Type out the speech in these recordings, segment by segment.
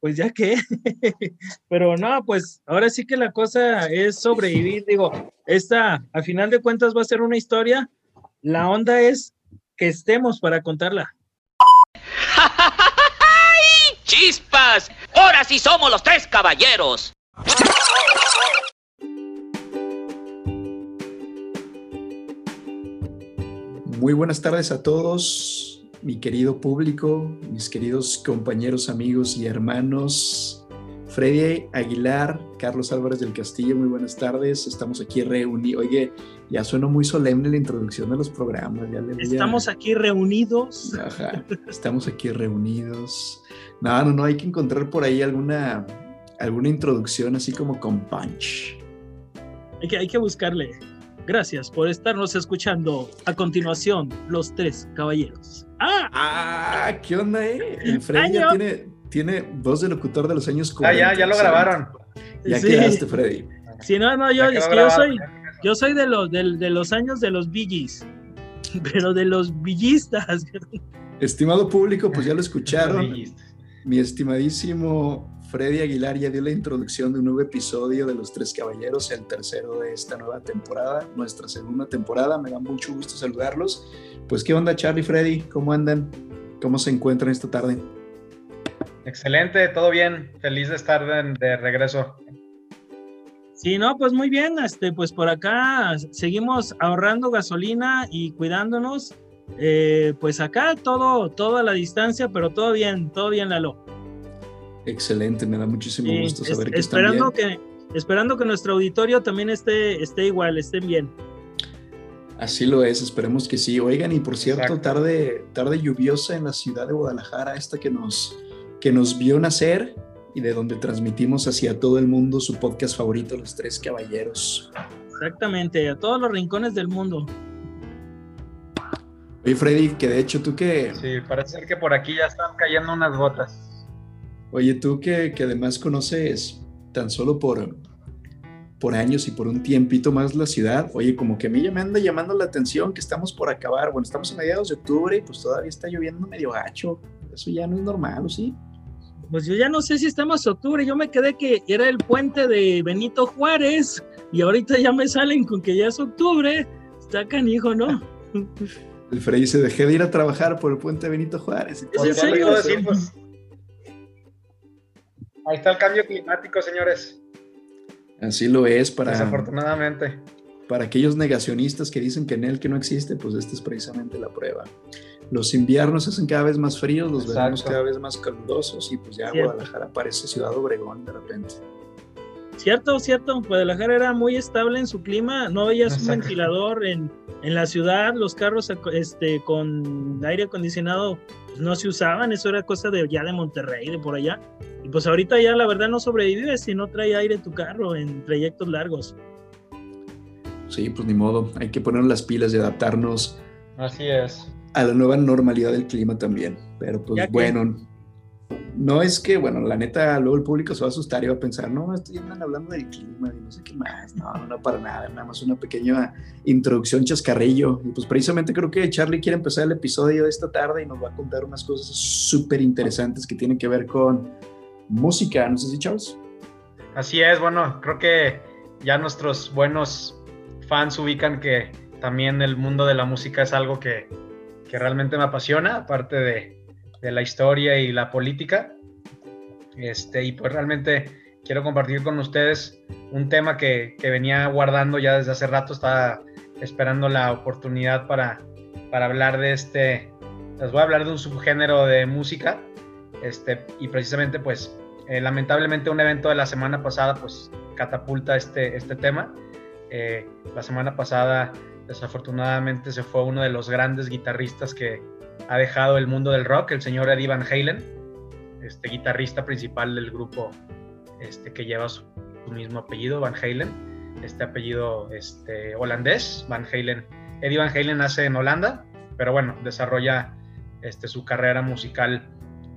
pues ya que, pero no, pues ahora sí que la cosa es sobrevivir, digo, esta a final de cuentas va a ser una historia, la onda es que estemos para contarla. ¡Chispas! Ahora sí somos los tres caballeros. Muy buenas tardes a todos mi querido público, mis queridos compañeros, amigos y hermanos. Freddy Aguilar, Carlos Álvarez del Castillo, muy buenas tardes. Estamos aquí reunidos. Oye, ya suena muy solemne la introducción de los programas. Estamos aquí reunidos. Ajá, estamos aquí reunidos. No, no, no, hay que encontrar por ahí alguna, alguna introducción así como con punch. Hay que, hay que buscarle. Gracias por estarnos escuchando. A continuación, Los Tres Caballeros. ¡Ah! ¡Ah! ¿Qué onda, eh? El Freddy ya tiene, tiene voz de locutor de los años 40. Ah, ya, ya lo grabaron. Ya quedaste, Freddy. Sí, no, no, yo, es que yo soy, yo soy de los, de, de los años de los Billys, pero de los villistas. Estimado público, pues ya lo escucharon. Mi estimadísimo Freddy Aguilar ya dio la introducción de un nuevo episodio de Los Tres Caballeros, el tercero de esta nueva temporada, nuestra segunda temporada. Me da mucho gusto saludarlos. Pues, ¿qué onda, Charlie, Freddy? ¿Cómo andan? ¿Cómo se encuentran esta tarde? Excelente, todo bien. Feliz de estar de, regreso. Sí, no, pues muy bien. Este, pues por acá seguimos ahorrando gasolina y cuidándonos. Eh, pues acá todo, todo a la distancia, pero todo bien, todo bien, Lalo. Excelente, me da muchísimo gusto saber que esperando están bien. que Esperando que nuestro auditorio también esté, esté igual, estén bien. Así lo es, esperemos que sí. Oigan, y por cierto, tarde, tarde lluviosa en la ciudad de Guadalajara, esta que nos, que nos vio nacer y de donde transmitimos hacia todo el mundo su podcast favorito, Los Tres Caballeros. Exactamente, a todos los rincones del mundo. Oye, Freddy, que de hecho tú que... Sí, parece ser que por aquí ya están cayendo unas gotas. Oye, tú que, además conoces tan solo por, por años y por un tiempito más la ciudad, oye, como que a mí ya me anda llamando la atención que estamos por acabar, bueno, estamos a mediados de octubre y pues todavía está lloviendo medio gacho, eso ya no es normal, ¿o sí? Pues yo ya no sé si estamos en octubre, yo me quedé que era el puente de Benito Juárez y ahorita ya me salen con que ya es octubre, está canijo, ¿no? el Freddy se dejé de ir a trabajar por el puente de Benito Juárez. ¿Es en serio? Ahí está el cambio climático, señores. Así lo es para. Desafortunadamente. Para aquellos negacionistas que dicen que en él que no existe, pues esta es precisamente la prueba. Los inviernos se hacen cada vez más fríos, los veranos cada vez más calurosos y pues ya Guadalajara parece ciudad Obregón de repente. Cierto, cierto. Guadalajara era muy estable en su clima, no veías un ventilador en, en, la ciudad, los carros este, con aire acondicionado pues, no se usaban, eso era cosa de ya de Monterrey, de por allá. Y pues ahorita ya la verdad no sobrevives si no trae aire tu carro en trayectos largos. Sí, pues ni modo, hay que poner las pilas y adaptarnos. Así es. A la nueva normalidad del clima también. Pero pues bueno, no es que, bueno, la neta, luego el público se va a asustar y va a pensar, no, estoy hablando del clima y no sé qué más. No, no, para nada, nada más una pequeña introducción chascarrillo. Y pues precisamente creo que Charlie quiere empezar el episodio de esta tarde y nos va a contar unas cosas súper interesantes que tienen que ver con música, ¿no sé si Charles? Así es, bueno, creo que ya nuestros buenos fans ubican que también el mundo de la música es algo que, que realmente me apasiona, aparte de, de, la historia y la política. Este, y pues realmente quiero compartir con ustedes un tema que, que venía guardando ya desde hace rato, estaba esperando la oportunidad para, para hablar de este, les voy a hablar de un subgénero de música, este, y precisamente pues eh, lamentablemente un evento de la semana pasada pues catapulta este, este tema. Eh, la semana pasada desafortunadamente se fue uno de los grandes guitarristas que ha dejado el mundo del rock, el señor Eddie Van Halen, este guitarrista principal del grupo este, que lleva su, mismo apellido, Van Halen, este apellido este, holandés, Van Halen. Eddie Van Halen nace en Holanda, pero bueno, desarrolla este, su carrera musical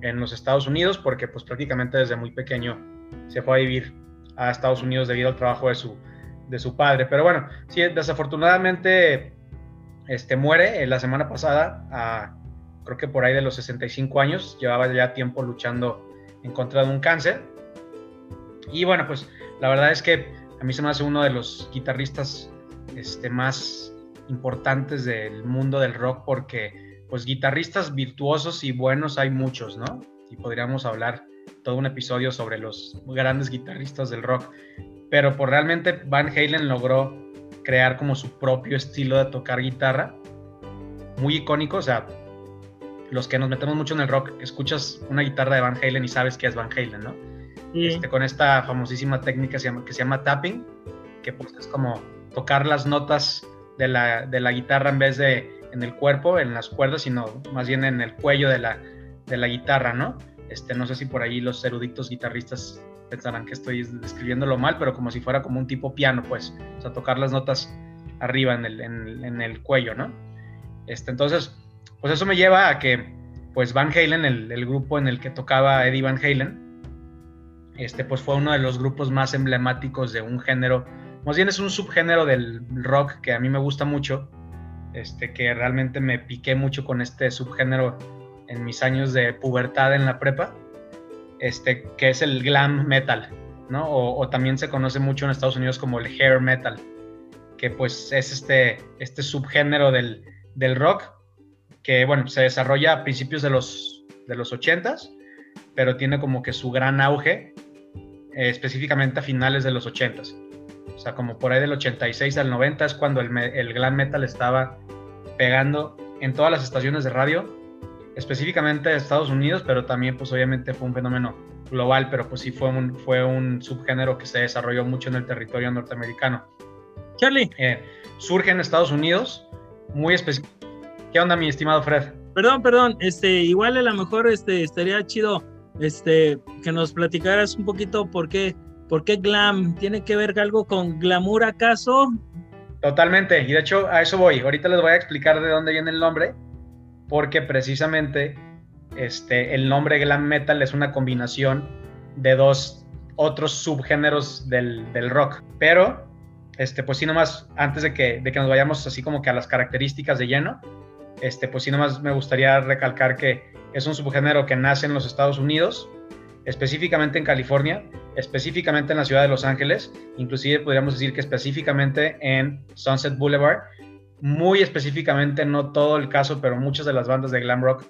en los Estados Unidos porque pues prácticamente desde muy pequeño se fue a vivir a Estados Unidos debido al trabajo de su, de su padre. Pero bueno, sí, desafortunadamente este, muere eh, la semana pasada, a, creo que por ahí de los 65 años, llevaba ya tiempo luchando en contra de un cáncer. Y bueno, pues la verdad es que a mí se me hace uno de los guitarristas este, más importantes del mundo del rock porque pues guitarristas virtuosos y buenos hay muchos, ¿no? Y podríamos hablar todo un episodio sobre los grandes guitarristas del rock. Pero por pues, realmente Van Halen logró crear como su propio estilo de tocar guitarra, muy icónico, o sea, los que nos metemos mucho en el rock, escuchas una guitarra de Van Halen y sabes que es Van Halen, ¿no? Este, con esta famosísima técnica se llama, que se llama tapping, que pues es como tocar las notas de la, de la guitarra en vez de en el cuerpo, en las cuerdas, sino más bien en el cuello de la, de la guitarra, ¿no? Este, no sé si por ahí los eruditos guitarristas pensarán que estoy describiéndolo mal, pero como si fuera como un tipo piano, pues, o sea, tocar las notas arriba en el, en, el cuello, ¿no? Este, entonces, pues eso me lleva a que, pues Van Halen, el, grupo en el que tocaba Eddie Van Halen, este, pues fue uno de los grupos más emblemáticos de un género, más bien es un subgénero del rock que a mí me gusta mucho, este, que realmente me piqué mucho con este subgénero en mis años de pubertad en la prepa, este, que es el glam metal, ¿no? O, también se conoce mucho en Estados Unidos como el hair metal, que pues es este, este subgénero del, del rock que, bueno, se desarrolla a principios de los, de los 80s, pero tiene como que su gran auge eh, específicamente a finales de los 80s. O sea, como por ahí del 86 al 90 es cuando el, el glam metal estaba pegando en todas las estaciones de radio específicamente de Estados Unidos, pero también pues obviamente fue un fenómeno global, pero pues sí fue un, fue un subgénero que se desarrolló mucho en el territorio norteamericano. Charlie. Eh, surge en Estados Unidos, muy específico. ¿Qué onda, mi estimado Fred? Perdón, perdón, este, igual a lo mejor este, estaría chido este, que nos platicaras un poquito por qué, por qué glam, ¿tiene que ver algo con glamour acaso? Totalmente, y de hecho a eso voy. Ahorita les voy a explicar de dónde viene el nombre porque precisamente este, el nombre glam metal es una combinación de dos otros subgéneros del, rock. Pero, este, pues sí, nomás, antes de que, de que nos vayamos así como que a las características de lleno, este, pues sí, nomás me gustaría recalcar que es un subgénero que nace en los Estados Unidos, específicamente en California, específicamente en la ciudad de Los Ángeles, inclusive podríamos decir que específicamente en Sunset Boulevard, muy específicamente, no todo el caso, pero muchas de las bandas de glam rock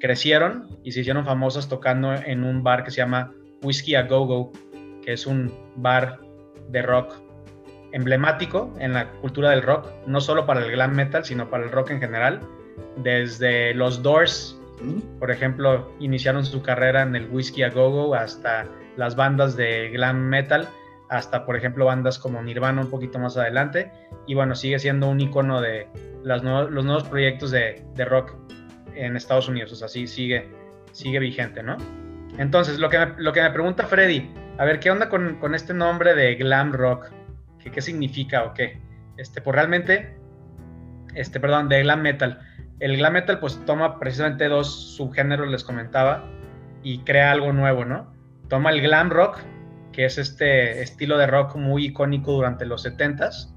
crecieron y se hicieron famosas tocando en un bar que se llama Whiskey a Go Go, que es un bar de rock emblemático en la cultura del rock, no solo para el glam metal, sino para el rock en general. Desde los Doors, por ejemplo, iniciaron su carrera en el Whiskey a Go Go hasta las bandas de glam metal hasta, por ejemplo, bandas como Nirvana un poquito más adelante. Y bueno, sigue siendo un icono de las los nuevos proyectos de, rock en Estados Unidos. O sea, sí sigue, sigue vigente, ¿no? Entonces, lo que, me, lo que me pregunta Freddy, a ver, ¿qué onda con, este nombre de glam rock? ¿Qué, ¿Qué, significa o qué? Este, pues realmente, este, perdón, de glam metal. El glam metal pues toma precisamente dos subgéneros, les comentaba, y crea algo nuevo, ¿no? Toma el glam rock, que es este estilo de rock muy icónico durante los 70s,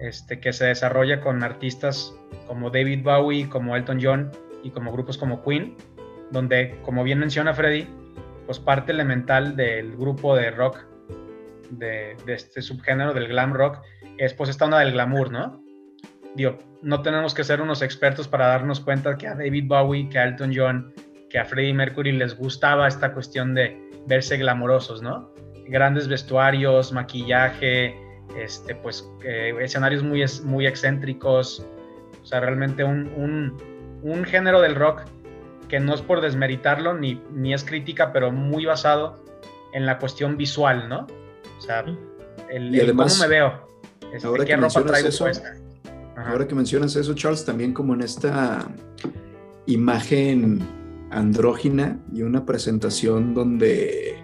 este, que se desarrolla con artistas como David Bowie, como Elton John y como grupos como Queen, donde, como bien menciona Freddy, pues parte elemental del grupo de rock, de, este subgénero del glam rock, es pues esta onda del glamour, ¿no? Digo, no tenemos que ser unos expertos para darnos cuenta que a David Bowie, que a Elton John, que a Freddie Mercury les gustaba esta cuestión de verse glamorosos, ¿no? grandes vestuarios, maquillaje, este, pues eh, escenarios muy, muy excéntricos, o sea, realmente un, un, género del rock que no es por desmeritarlo ni, ni es crítica, pero muy basado en la cuestión visual, ¿no? O sea, el, cómo me veo, este, ahora qué que ropa traigo eso, Ahora que mencionas eso, Charles, también como en esta imagen andrógina y una presentación donde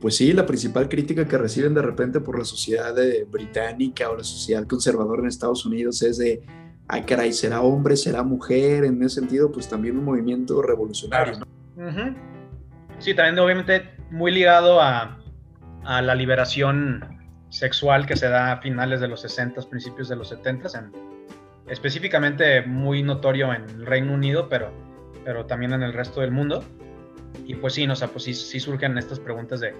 pues sí, la principal crítica que reciben de repente por la sociedad británica o la sociedad conservadora en Estados Unidos es de, ay caray, ¿será hombre, será mujer? En ese sentido, pues también un movimiento revolucionario. Sí, también obviamente muy ligado a, la liberación sexual que se da a finales de los 60, principios de los 70, específicamente muy notorio en el Reino Unido, pero, pero también en el resto del mundo. Y pues sí, no, o pues sí, surgen estas preguntas de,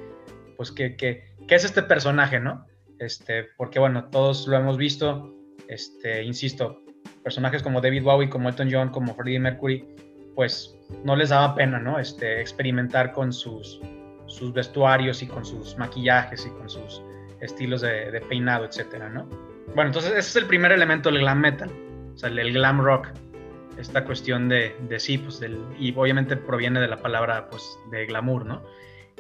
pues, ¿qué, qué, qué es este personaje, no? Este, porque bueno, todos lo hemos visto, este, insisto, personajes como David Bowie, como Elton John, como Freddie Mercury, pues no les daba pena, ¿no? Este, experimentar con sus, sus vestuarios y con sus maquillajes y con sus estilos de, peinado, etcétera, ¿no? Bueno, entonces ese es el primer elemento del glam metal, o sea, el, glam rock, esta cuestión de, de sí, pues, y obviamente proviene de la palabra, pues, de glamour, ¿no?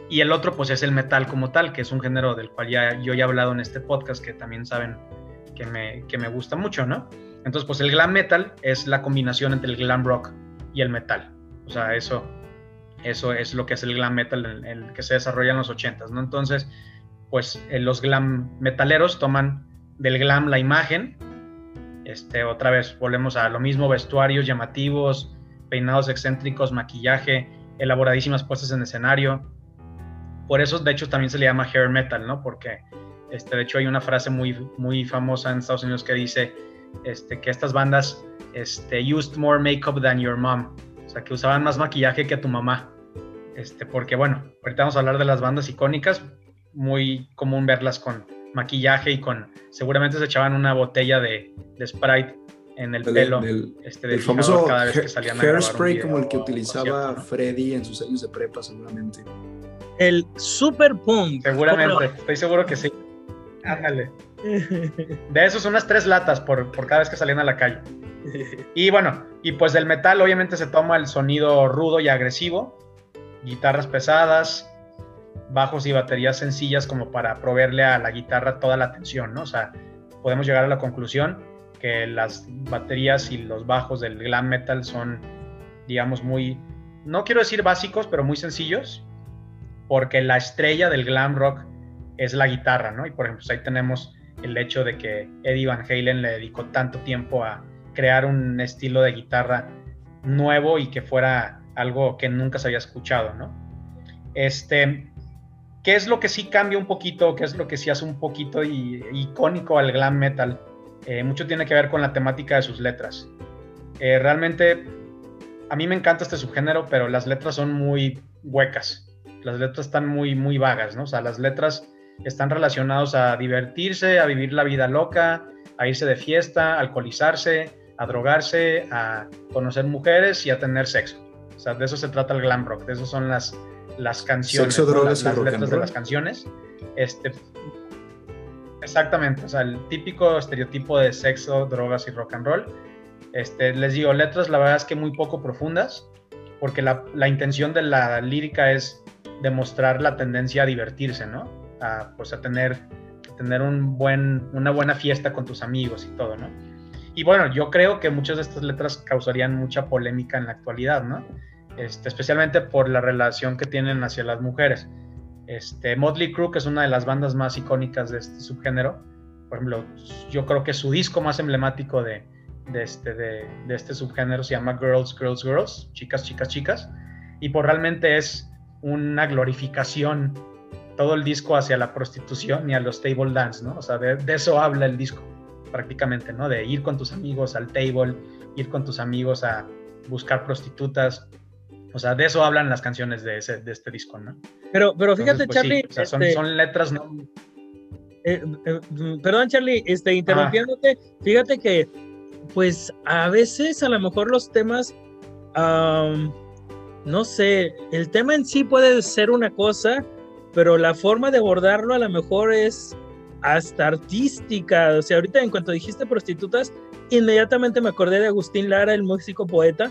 Y el otro, pues, es el metal como tal, que es un género del cual ya yo ya he hablado en este podcast, que también saben que me, que me gusta mucho, ¿no? Entonces, pues el glam metal es la combinación entre el glam rock y el metal. O sea, eso, eso es lo que es el glam metal, el, que se desarrolla en los 80 ¿no? Entonces, pues eh, los glam metaleros toman del glam la imagen. Este, otra vez volvemos a lo mismo, vestuarios llamativos, peinados excéntricos, maquillaje, elaboradísimas puestas en escenario. Por eso, de hecho, también se le llama hair metal, ¿no? Porque, este, de hecho, hay una frase muy, muy famosa en Estados Unidos que dice este, que estas bandas este, used more makeup than your mom. O sea, que usaban más maquillaje que tu mamá. Este, porque bueno, ahorita vamos a hablar de las bandas icónicas, muy común verlas con maquillaje y con, seguramente se echaban una botella de, de Sprite en el pelo. este, el famoso cada vez que salían hairspray como el que utilizaba Freddy en sus años de prepa seguramente. El Super Punk. Seguramente, estoy seguro que sí. Ándale. De esos unas tres latas por, por cada vez que salían a la calle. Y bueno, y pues del metal obviamente se toma el sonido rudo y agresivo, guitarras pesadas, bajos y baterías sencillas como para proveerle a la guitarra toda la atención, ¿no? O sea, podemos llegar a la conclusión que las baterías y los bajos del glam metal son, digamos, muy, no quiero decir básicos, pero muy sencillos, porque la estrella del glam rock es la guitarra, ¿no? Y por ejemplo, pues ahí tenemos el hecho de que Eddie Van Halen le dedicó tanto tiempo a crear un estilo de guitarra nuevo y que fuera algo que nunca se había escuchado, ¿no? Este, ¿qué es lo que sí cambia un poquito? ¿Qué es lo que sí hace un poquito icónico al glam metal? Eh, mucho tiene que ver con la temática de sus letras. Eh, realmente, a mí me encanta este subgénero, pero las letras son muy huecas. Las letras están muy, muy vagas, ¿no? O sea, las letras están relacionados a divertirse, a vivir la vida loca, a irse de fiesta, alcoholizarse, a drogarse, a conocer mujeres y a tener sexo. O sea, de eso se trata el glam rock, de eso son las, las canciones, las, letras de las canciones. Este, exactamente, o sea, el típico estereotipo de sexo, drogas y rock and roll. Este, les digo, letras la verdad es que muy poco profundas, porque la, la intención de la lírica es demostrar la tendencia a divertirse, ¿no? a, pues, a tener, tener un buen, una buena fiesta con tus amigos y todo, ¿no? Y bueno, yo creo que muchas de estas letras causarían mucha polémica en la actualidad, ¿no? Este, especialmente por la relación que tienen hacia las mujeres. Este, Motley Crue, que es una de las bandas más icónicas de este subgénero, por ejemplo, yo creo que su disco más emblemático de, este, de, este subgénero se llama Girls, Girls, Girls, chicas, chicas, chicas, y por realmente es una glorificación todo el disco hacia la prostitución y a los table dance, ¿no? O sea, de, eso habla el disco prácticamente, ¿no? De ir con tus amigos al table, ir con tus amigos a buscar prostitutas. O sea, de eso hablan las canciones de, ese, de este disco, ¿no? Pero, pero fíjate, pues Charlie. son, este son, letras, ¿no? Eh, eh, perdón, Charlie, este, interrumpiéndote, fíjate que, pues, a veces a lo mejor los temas, no sé, el tema en sí puede ser una cosa, pero la forma de abordarlo a lo mejor es hasta artística. O sea, ahorita en cuanto dijiste prostitutas, inmediatamente me acordé de Agustín Lara, el músico poeta,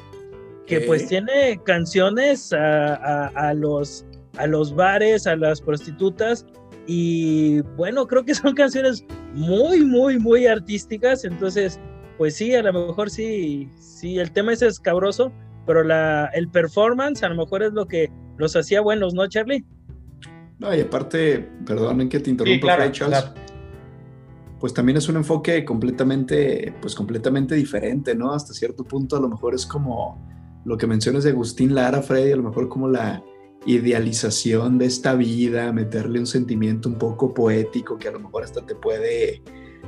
que pues tiene canciones a, los, a los bares, a las prostitutas. Y bueno, creo que son canciones muy, muy, muy artísticas. Entonces, pues sí, a lo mejor sí, sí, el tema es escabroso, pero la, el performance a lo mejor es lo que los hacía buenos, ¿no, Charlie? No, y aparte, perdonen que te interrumpa, pues también es un enfoque completamente, pues completamente diferente, ¿no? Hasta cierto punto a lo mejor es como lo que mencionas de Agustín Lara, Freddy, a lo mejor como la idealización de esta vida, meterle un sentimiento un poco poético que a lo mejor hasta te puede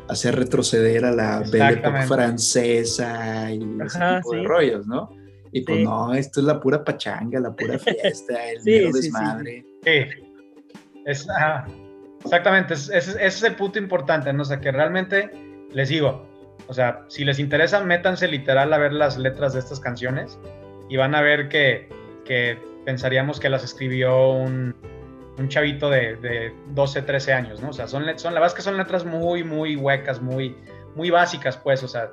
hacer retroceder a la Belle Époque francesa y ese tipo de rollos, ¿no? Y pues no, esto es la pura pachanga, la pura fiesta, el sí, desmadre. Es, exactamente, ese, es el punto importante, ¿no? O sea, que realmente les digo, o sea, si les interesa, métanse literal a ver las letras de estas canciones y van a ver que, que pensaríamos que las escribió un, un chavito de, de, 12, 13 años, ¿no? O sea, son, son, la verdad es que son letras muy, muy huecas, muy, muy básicas, pues, o sea,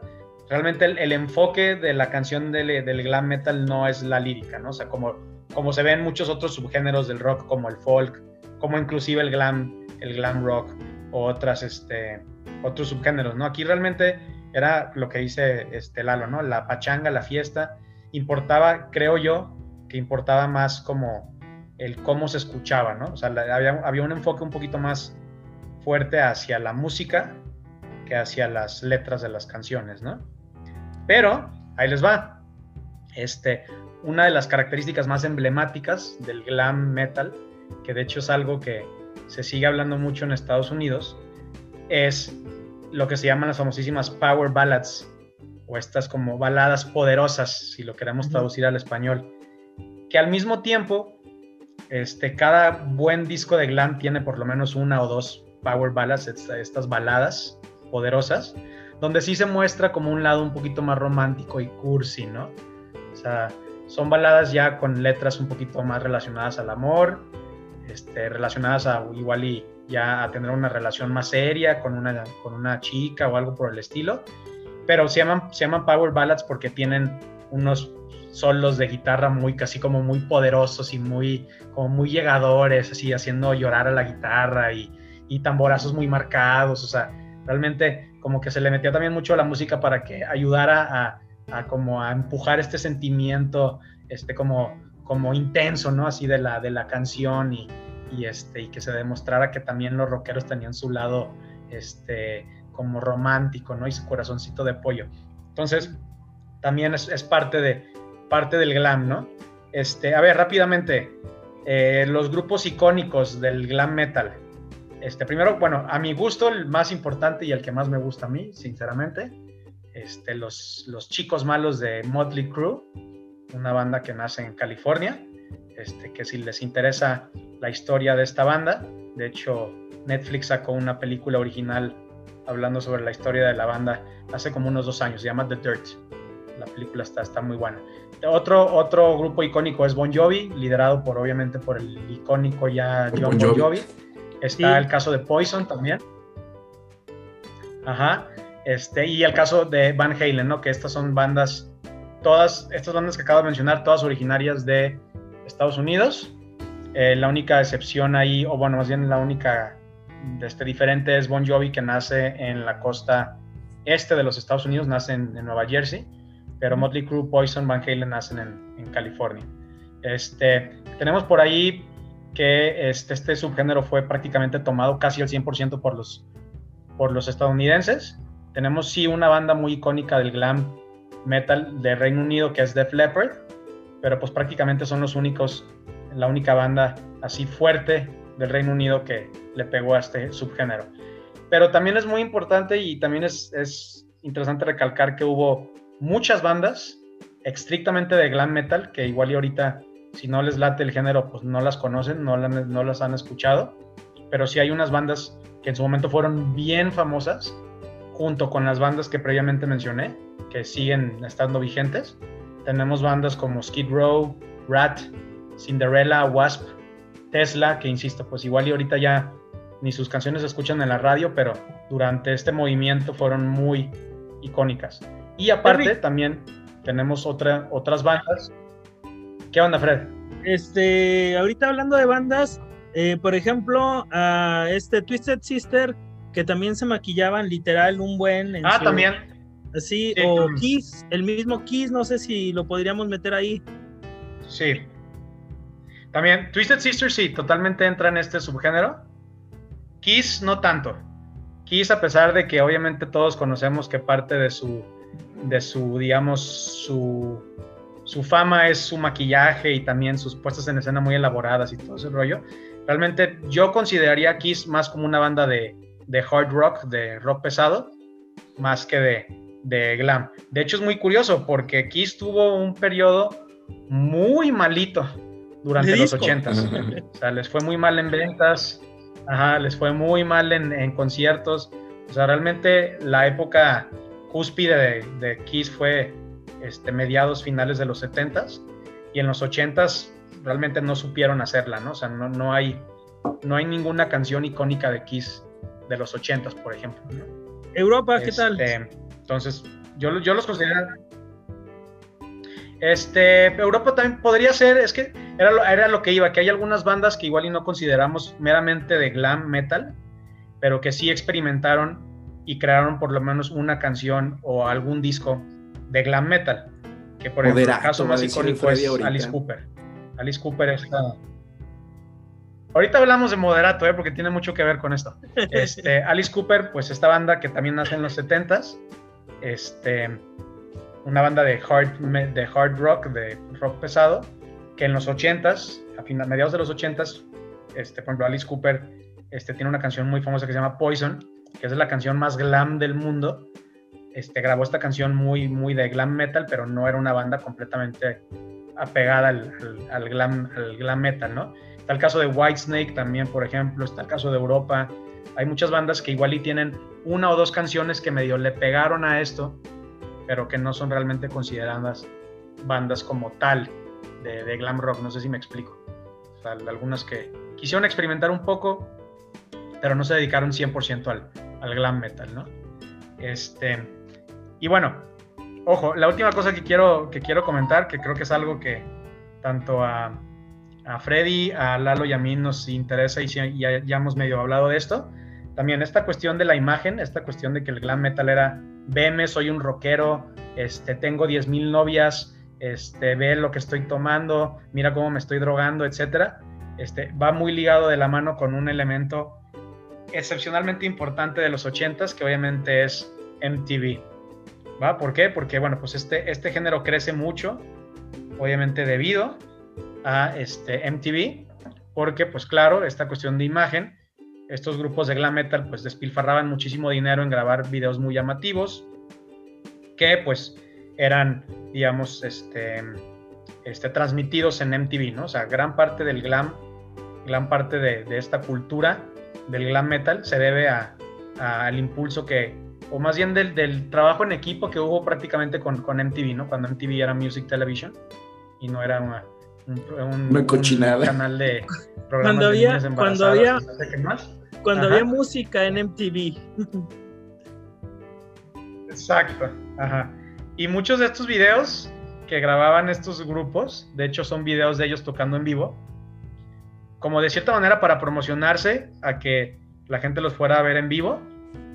realmente el, enfoque de la canción del, del, glam metal no es la lírica, ¿no? O sea, como, como se ven muchos otros subgéneros del rock, como el folk, como inclusive el glam, el glam rock, o otras, este, otros subgéneros, ¿no? Aquí realmente era lo que dice este Lalo, ¿no? La pachanga, la fiesta, importaba, creo yo, que importaba más como el cómo se escuchaba, ¿no? O sea, había, había, un enfoque un poquito más fuerte hacia la música que hacia las letras de las canciones, ¿no? Pero, ahí les va. Este, una de las características más emblemáticas del glam metal, que de hecho es algo que se sigue hablando mucho en Estados Unidos, es lo que se llaman las famosísimas power ballads, o estas como baladas poderosas, si lo queremos traducir al español, que al mismo tiempo este, cada buen disco de glam tiene por lo menos una o dos power ballads, estas baladas poderosas, donde sí se muestra como un lado un poquito más romántico y cursi, ¿no? O sea, son baladas ya con letras un poquito más relacionadas al amor, este, relacionadas a igual y ya a tener una relación más seria con una, con una chica o algo por el estilo, pero se llaman, se llaman power ballads porque tienen unos solos de guitarra muy casi como muy poderosos y muy como muy llegadores, así haciendo llorar a la guitarra y, y tamborazos muy marcados, o sea, realmente como que se le metía también mucho a la música para que ayudara a, a como a empujar este sentimiento, este como, como intenso, ¿no? Así de la, de la canción y, y, este, y que se demostrara que también los rockeros tenían su lado, este, como romántico, ¿no? Y su corazoncito de pollo. Entonces, también es, es parte de, parte del glam, ¿no? Este, a ver, rápidamente, eh, los grupos icónicos del glam metal. Este, primero, bueno, a mi gusto, el más importante y el que más me gusta a mí, sinceramente, este, los, los chicos malos de Motley Crue, una banda que nace en California, este, que si les interesa la historia de esta banda, de hecho, Netflix sacó una película original hablando sobre la historia de la banda hace como unos dos años, se llama The Dirt. La película está, está muy buena. Otro, otro grupo icónico es Bon Jovi, liderado por obviamente por el icónico ya John Bon Jovi. Está el caso de Poison también. Ajá. Este, y el caso de Van Halen, ¿no? Que estas son bandas, todas estas bandas que acabo de mencionar, todas originarias de Estados Unidos. Eh, la única excepción ahí, o bueno, más bien la única este, diferente es Bon Jovi, que nace en la costa este de los Estados Unidos, nace en Nueva Jersey pero Motley Crue, Poison, Van Halen nacen en, California. Este, tenemos por ahí que este, este subgénero fue prácticamente tomado casi al 100% por los, por los estadounidenses. Tenemos sí una banda muy icónica del glam metal de Reino Unido que es Def Leppard, pero pues prácticamente son los únicos, la única banda así fuerte del Reino Unido que le pegó a este subgénero. Pero también es muy importante y también es, es interesante recalcar que hubo muchas bandas estrictamente de glam metal, que igual y ahorita, si no les late el género, pues no las conocen, no, no las han escuchado, pero sí hay unas bandas que en su momento fueron bien famosas, junto con las bandas que previamente mencioné, que siguen estando vigentes. Tenemos bandas como Skid Row, Rat, Cinderella, Wasp, Tesla, que insisto, pues igual y ahorita ya ni sus canciones se escuchan en la radio, pero durante este movimiento fueron muy icónicas. Y aparte también tenemos otra, otras bandas. ¿Qué onda, Fred? Este, ahorita hablando de bandas, eh, por ejemplo, a este Twisted Sister, que también se maquillaban literal un buen. ah, también. Así, o Kiss, el mismo Kiss, no sé si lo podríamos meter ahí. Sí. También, Twisted Sister sí, totalmente entra en este subgénero. Kiss no tanto. Kiss, a pesar de que obviamente todos conocemos que parte de su de su, digamos, su, su fama es su maquillaje y también sus puestas en escena muy elaboradas y todo ese rollo. Realmente yo consideraría a Kiss más como una banda de, de hard rock, de rock pesado, más que de, de glam. De hecho es muy curioso porque Kiss tuvo un periodo muy malito durante los 80 O sea, les fue muy mal en ventas, ajá, les fue muy mal en, conciertos. O sea, realmente la época cúspide de, Kiss fue este, mediados, finales de los 70s y en los 80s realmente no supieron hacerla, ¿no? O sea, no, no, hay, no hay ninguna canción icónica de Kiss de los 80s, por ejemplo. Europa, ¿qué tal? Este, entonces, yo, yo los considero... Este, Europa también podría ser, es que era lo, era lo que iba, que hay algunas bandas que igual y no consideramos meramente de glam metal, pero que sí experimentaron y crearon por lo menos una canción o algún disco de glam metal. Que por ejemplo, el caso más icónico es Alice Cooper. Alice Cooper es Ahorita hablamos de moderato, ¿eh? porque tiene mucho que ver con esto. Este, Alice Cooper, pues esta banda que también nace en los 70s, este, una banda de hard, de hard rock, de rock pesado, que en los 80s, a final, mediados de los 80s, este, por ejemplo, Alice Cooper este, tiene una canción muy famosa que se llama Poison, que es la canción más glam del mundo. Este, grabó esta canción muy, muy de glam metal, pero no era una banda completamente apegada al, al, glam, al glam metal, ¿no? Está el caso de Whitesnake también, por ejemplo, está el caso de Europa. Hay muchas bandas que igual y tienen una o dos canciones que medio le pegaron a esto, pero que no son realmente consideradas bandas como tal de, glam rock, no sé si me explico. Algunas que quisieron experimentar un poco, pero no se dedicaron 100% al, al glam metal, ¿no? Este, y bueno, ojo, la última cosa que quiero, que quiero comentar, que creo que es algo que tanto a, a Freddy, a Lalo y a mí nos interesa y ya, ya hemos medio hablado de esto, también esta cuestión de la imagen, esta cuestión de que el glam metal era veme, soy un rockero, este, tengo 10.000 novias, este, ve lo que estoy tomando, mira cómo me estoy drogando, etcétera, este, va muy ligado de la mano con un elemento excepcionalmente importante de los 80s, que obviamente es MTV. ¿Va? ¿Por qué? Porque, bueno, pues este, este género crece mucho, obviamente debido a este MTV, porque, pues claro, esta cuestión de imagen estos grupos de glam metal pues despilfarraban muchísimo dinero en grabar videos muy llamativos que pues eran digamos este, este transmitidos en MTV, ¿no? O sea, gran parte del glam, gran parte de, esta cultura del glam metal se debe al impulso que, o más bien del, trabajo en equipo que hubo prácticamente con, con, MTV, ¿no? Cuando MTV era Music Television y no era una, un, canal de programas cuando había, cuando había, cuando había música en MTV. Exacto, ajá. Y muchos de estos videos que grababan estos grupos, de hecho son videos de ellos tocando en vivo, como de cierta manera para promocionarse a que la gente los fuera a ver en vivo,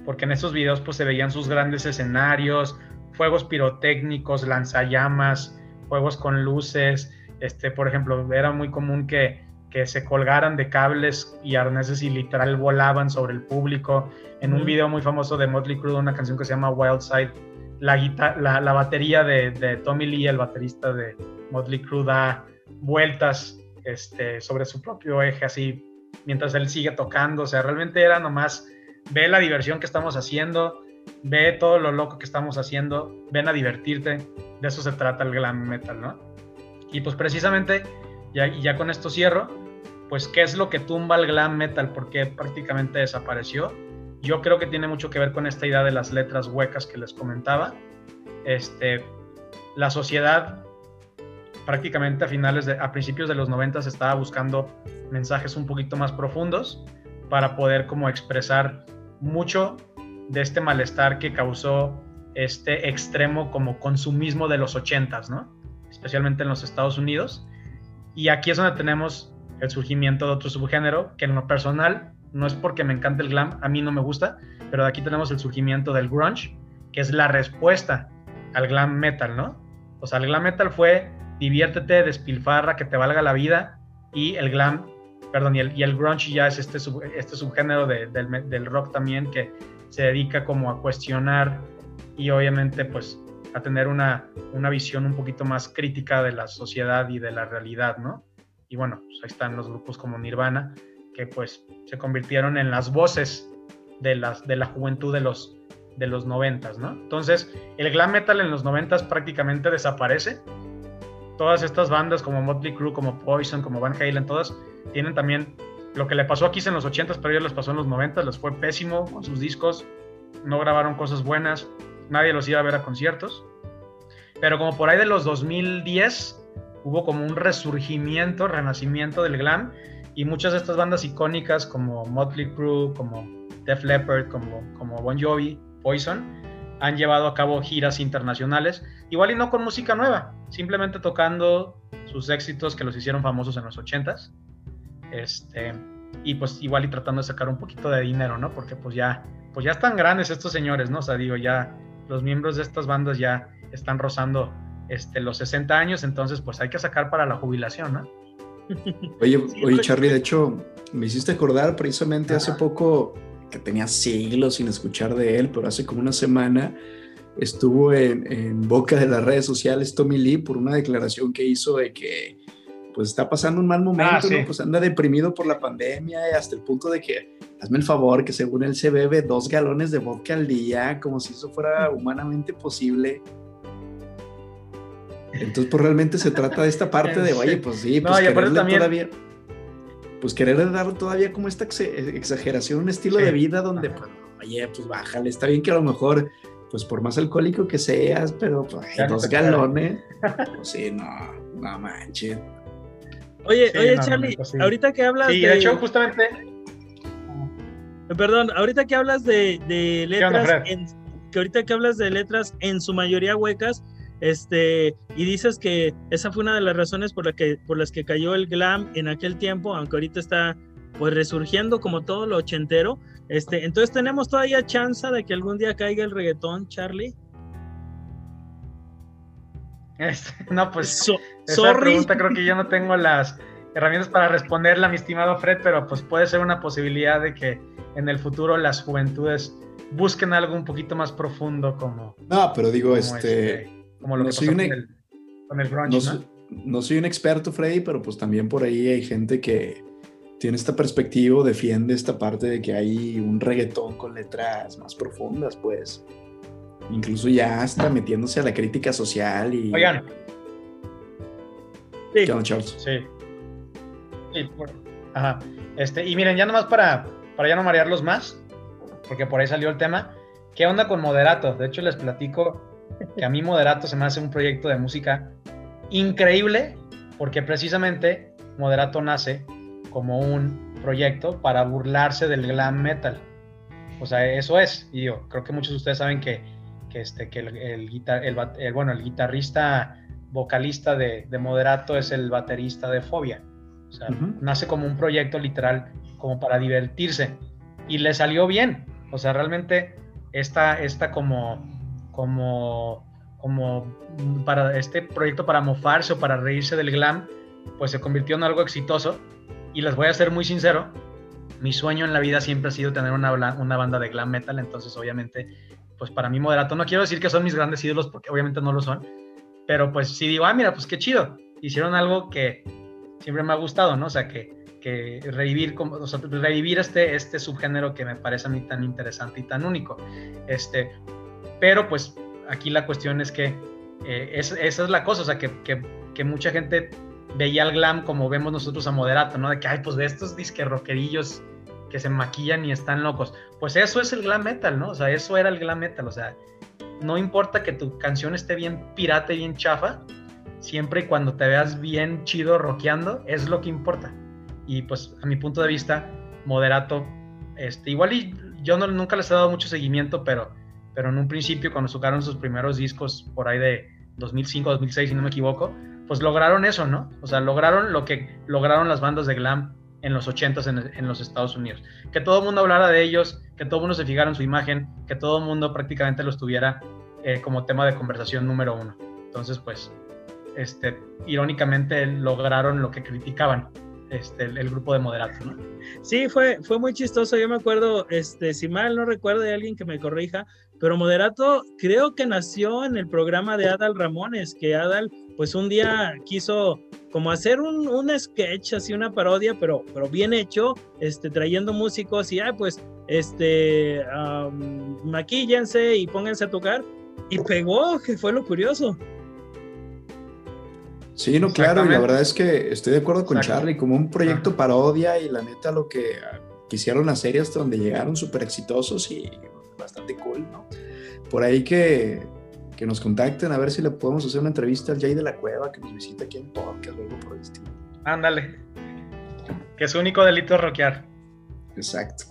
porque en estos videos pues se veían sus grandes escenarios, fuegos pirotécnicos, lanzallamas, juegos con luces, este, por ejemplo, era muy común que que se colgaran de cables y arneses y literal volaban sobre el público. En un video muy famoso de Motley Crue, una canción que se llama Wild Side, la, la, batería de, Tommy Lee, el baterista de Motley Crue, da vueltas este, sobre su propio eje así mientras él sigue tocando. O sea, realmente era nomás, ve la diversión que estamos haciendo, ve todo lo loco que estamos haciendo, ven a divertirte. De eso se trata el glam metal, ¿no? Y pues precisamente, ya, ya con esto cierro, pues qué es lo que tumba el glam metal, porque prácticamente desapareció. Yo creo que tiene mucho que ver con esta idea de las letras huecas que les comentaba. Este, la sociedad prácticamente a finales a principios de los 90 estaba buscando mensajes un poquito más profundos para poder como expresar mucho de este malestar que causó este extremo como consumismo de los 80s, ¿no? Especialmente en los Estados Unidos. Y aquí es donde tenemos el surgimiento de otro subgénero, que en lo personal no es porque me encante el glam, a mí no me gusta, pero de aquí tenemos el surgimiento del grunge, que es la respuesta al glam metal, ¿no? O sea, el glam metal fue diviértete, despilfarra, que te valga la vida, y el glam, perdón, y el, y el grunge ya es este, este subgénero del, del rock también que se dedica como a cuestionar y obviamente pues a tener una, una visión un poquito más crítica de la sociedad y de la realidad, ¿no? Y bueno, pues ahí están los grupos como Nirvana, que pues se convirtieron en las voces de, las, de la juventud de los, de los noventas, ¿no? Entonces, el glam metal en los noventas prácticamente desaparece. Todas estas bandas como Motley Crue, como Poison, como Van Halen, todas tienen también lo que le pasó aquí en los ochentas, pero ya les pasó en los noventas, les fue pésimo con sus discos, no grabaron cosas buenas, nadie los iba a ver a conciertos. Pero como por ahí de los 2010 hubo como un resurgimiento, renacimiento del glam y muchas de estas bandas icónicas como Motley Crue, como Def Leppard, como, como Bon Jovi, Poison, han llevado a cabo giras internacionales, igual y no con música nueva, simplemente tocando sus éxitos que los hicieron famosos en los 80s. Este, y pues igual y tratando de sacar un poquito de dinero, ¿no? Porque pues ya, pues ya están grandes estos señores, ¿no? O sea, digo, ya los miembros de estas bandas ya están rozando este, los 60 años, entonces pues hay que sacar para la jubilación, ¿no? Oye, oye Charlie, de hecho, me hiciste acordar precisamente hace poco que tenía siglos sin escuchar de él, pero hace como una semana estuvo en, boca de las redes sociales Tommy Lee por una declaración que hizo de que pues está pasando un mal momento, ah, Pues anda deprimido por la pandemia y hasta el punto de que, hazme el favor, que según él se bebe dos galones de vodka al día, como si eso fuera humanamente posible. Entonces, pues realmente se trata de esta parte de, oye, pues sí, pues también... todavía pues querer dar todavía como esta exageración, un estilo de vida donde, pues, oye, pues bájale, está bien que a lo mejor, pues por más alcohólico que seas, pero pues, dos galones, pues sí, no, no manches. Oye, oye, Charlie, ahorita que hablas sí, de... hecho, justamente... Perdón, ahorita que hablas de, letras, que ahorita que hablas de letras en su mayoría huecas, este, y dices que esa fue una de las razones por, la que, por las que cayó el glam en aquel tiempo, aunque ahorita está pues resurgiendo como todo lo ochentero. Este, entonces tenemos todavía chance de que algún día caiga el reggaetón, Charlie. Este, no, pues esa pregunta creo que yo no tengo las herramientas para responderla, mi estimado Fred, pero pues puede ser una posibilidad de que en el futuro las juventudes busquen algo un poquito más profundo como... No, pero digo, este, este como lo no que soy con, el, no, soy un experto, Freddy, pero pues también por ahí hay gente que tiene esta perspectiva, defiende esta parte de que hay un reggaetón con letras más profundas, pues. Incluso ya hasta metiéndose a la crítica social y... Oigan. Sí. Charles? Sí. sí Ajá. Este, y miren, ya nomás para, para ya no marearlos más, porque por ahí salió el tema. ¿Qué onda con Moderato? De hecho, les platico que a mí Moderato se me hace un proyecto de música increíble porque precisamente Moderato nace como un proyecto para burlarse del glam metal. O sea, eso es. Y yo creo que muchos de ustedes saben que, que este, que el, el, bueno, el guitarrista vocalista de, de, Moderato es el baterista de Fobia. O sea, nace como un proyecto literal, como para divertirse. Y le salió bien. O sea, realmente esta, esta como como, como para este proyecto para mofarse o para reírse del glam, pues se convirtió en algo exitoso. Y les voy a ser muy sincero, mi sueño en la vida siempre ha sido tener una, una banda de glam metal, entonces obviamente, pues para mí Moderato, no quiero decir que son mis grandes ídolos porque obviamente no lo son, pero pues si digo, ah, mira, pues qué chido, hicieron algo que siempre me ha gustado, ¿no? O sea, que, que revivir, o sea, revivir este, este subgénero que me parece a mí tan interesante y tan único. Este, pero pues aquí la cuestión es que eh, esa es la cosa, o sea, que, que, mucha gente veía al glam como vemos nosotros a Moderato, ¿no? De que, ay, pues de estos disque rockerillos que se maquillan y están locos. Pues eso es el glam metal, ¿no? O sea, eso era el glam metal, o sea, no importa que tu canción esté bien pirata y bien chafa, siempre y cuando te veas bien chido rockeando, es lo que importa. Y pues a mi punto de vista, Moderato, este, igual y yo no, nunca les he dado mucho seguimiento, pero pero en un principio cuando tocaron sus primeros discos por ahí de 2005, 2006, si no me equivoco, pues lograron eso, ¿no? O sea, lograron lo que lograron las bandas de glam en los 80s en, los Estados Unidos. Que todo el mundo hablara de ellos, que todo el mundo se fijara en su imagen, que todo el mundo prácticamente los tuviera eh, como tema de conversación número uno. Entonces, pues, este, irónicamente lograron lo que criticaban este, el, grupo de moderato. Sí, fue, fue muy chistoso. Yo me acuerdo, este, si mal no recuerdo de alguien que me corrija, pero Moderato creo que nació en el programa de Adal Ramones, que Adal pues un día quiso como hacer un, un, sketch, así una parodia, pero, pero bien hecho, este, trayendo músicos y, ah, pues, este, maquíllense y pónganse a tocar. Y pegó, que fue lo curioso. Sí, no, claro, y la verdad es que estoy de acuerdo con Charlie, como un proyecto parodia y la neta lo que quisieron hacer hasta donde llegaron súper exitosos y bastante cool, ¿no? Por ahí que, que, nos contacten a ver si le podemos hacer una entrevista al Jay de la Cueva que nos visita aquí en podcast luego por el estilo. Ándale, que su único delito es rockear. Exacto.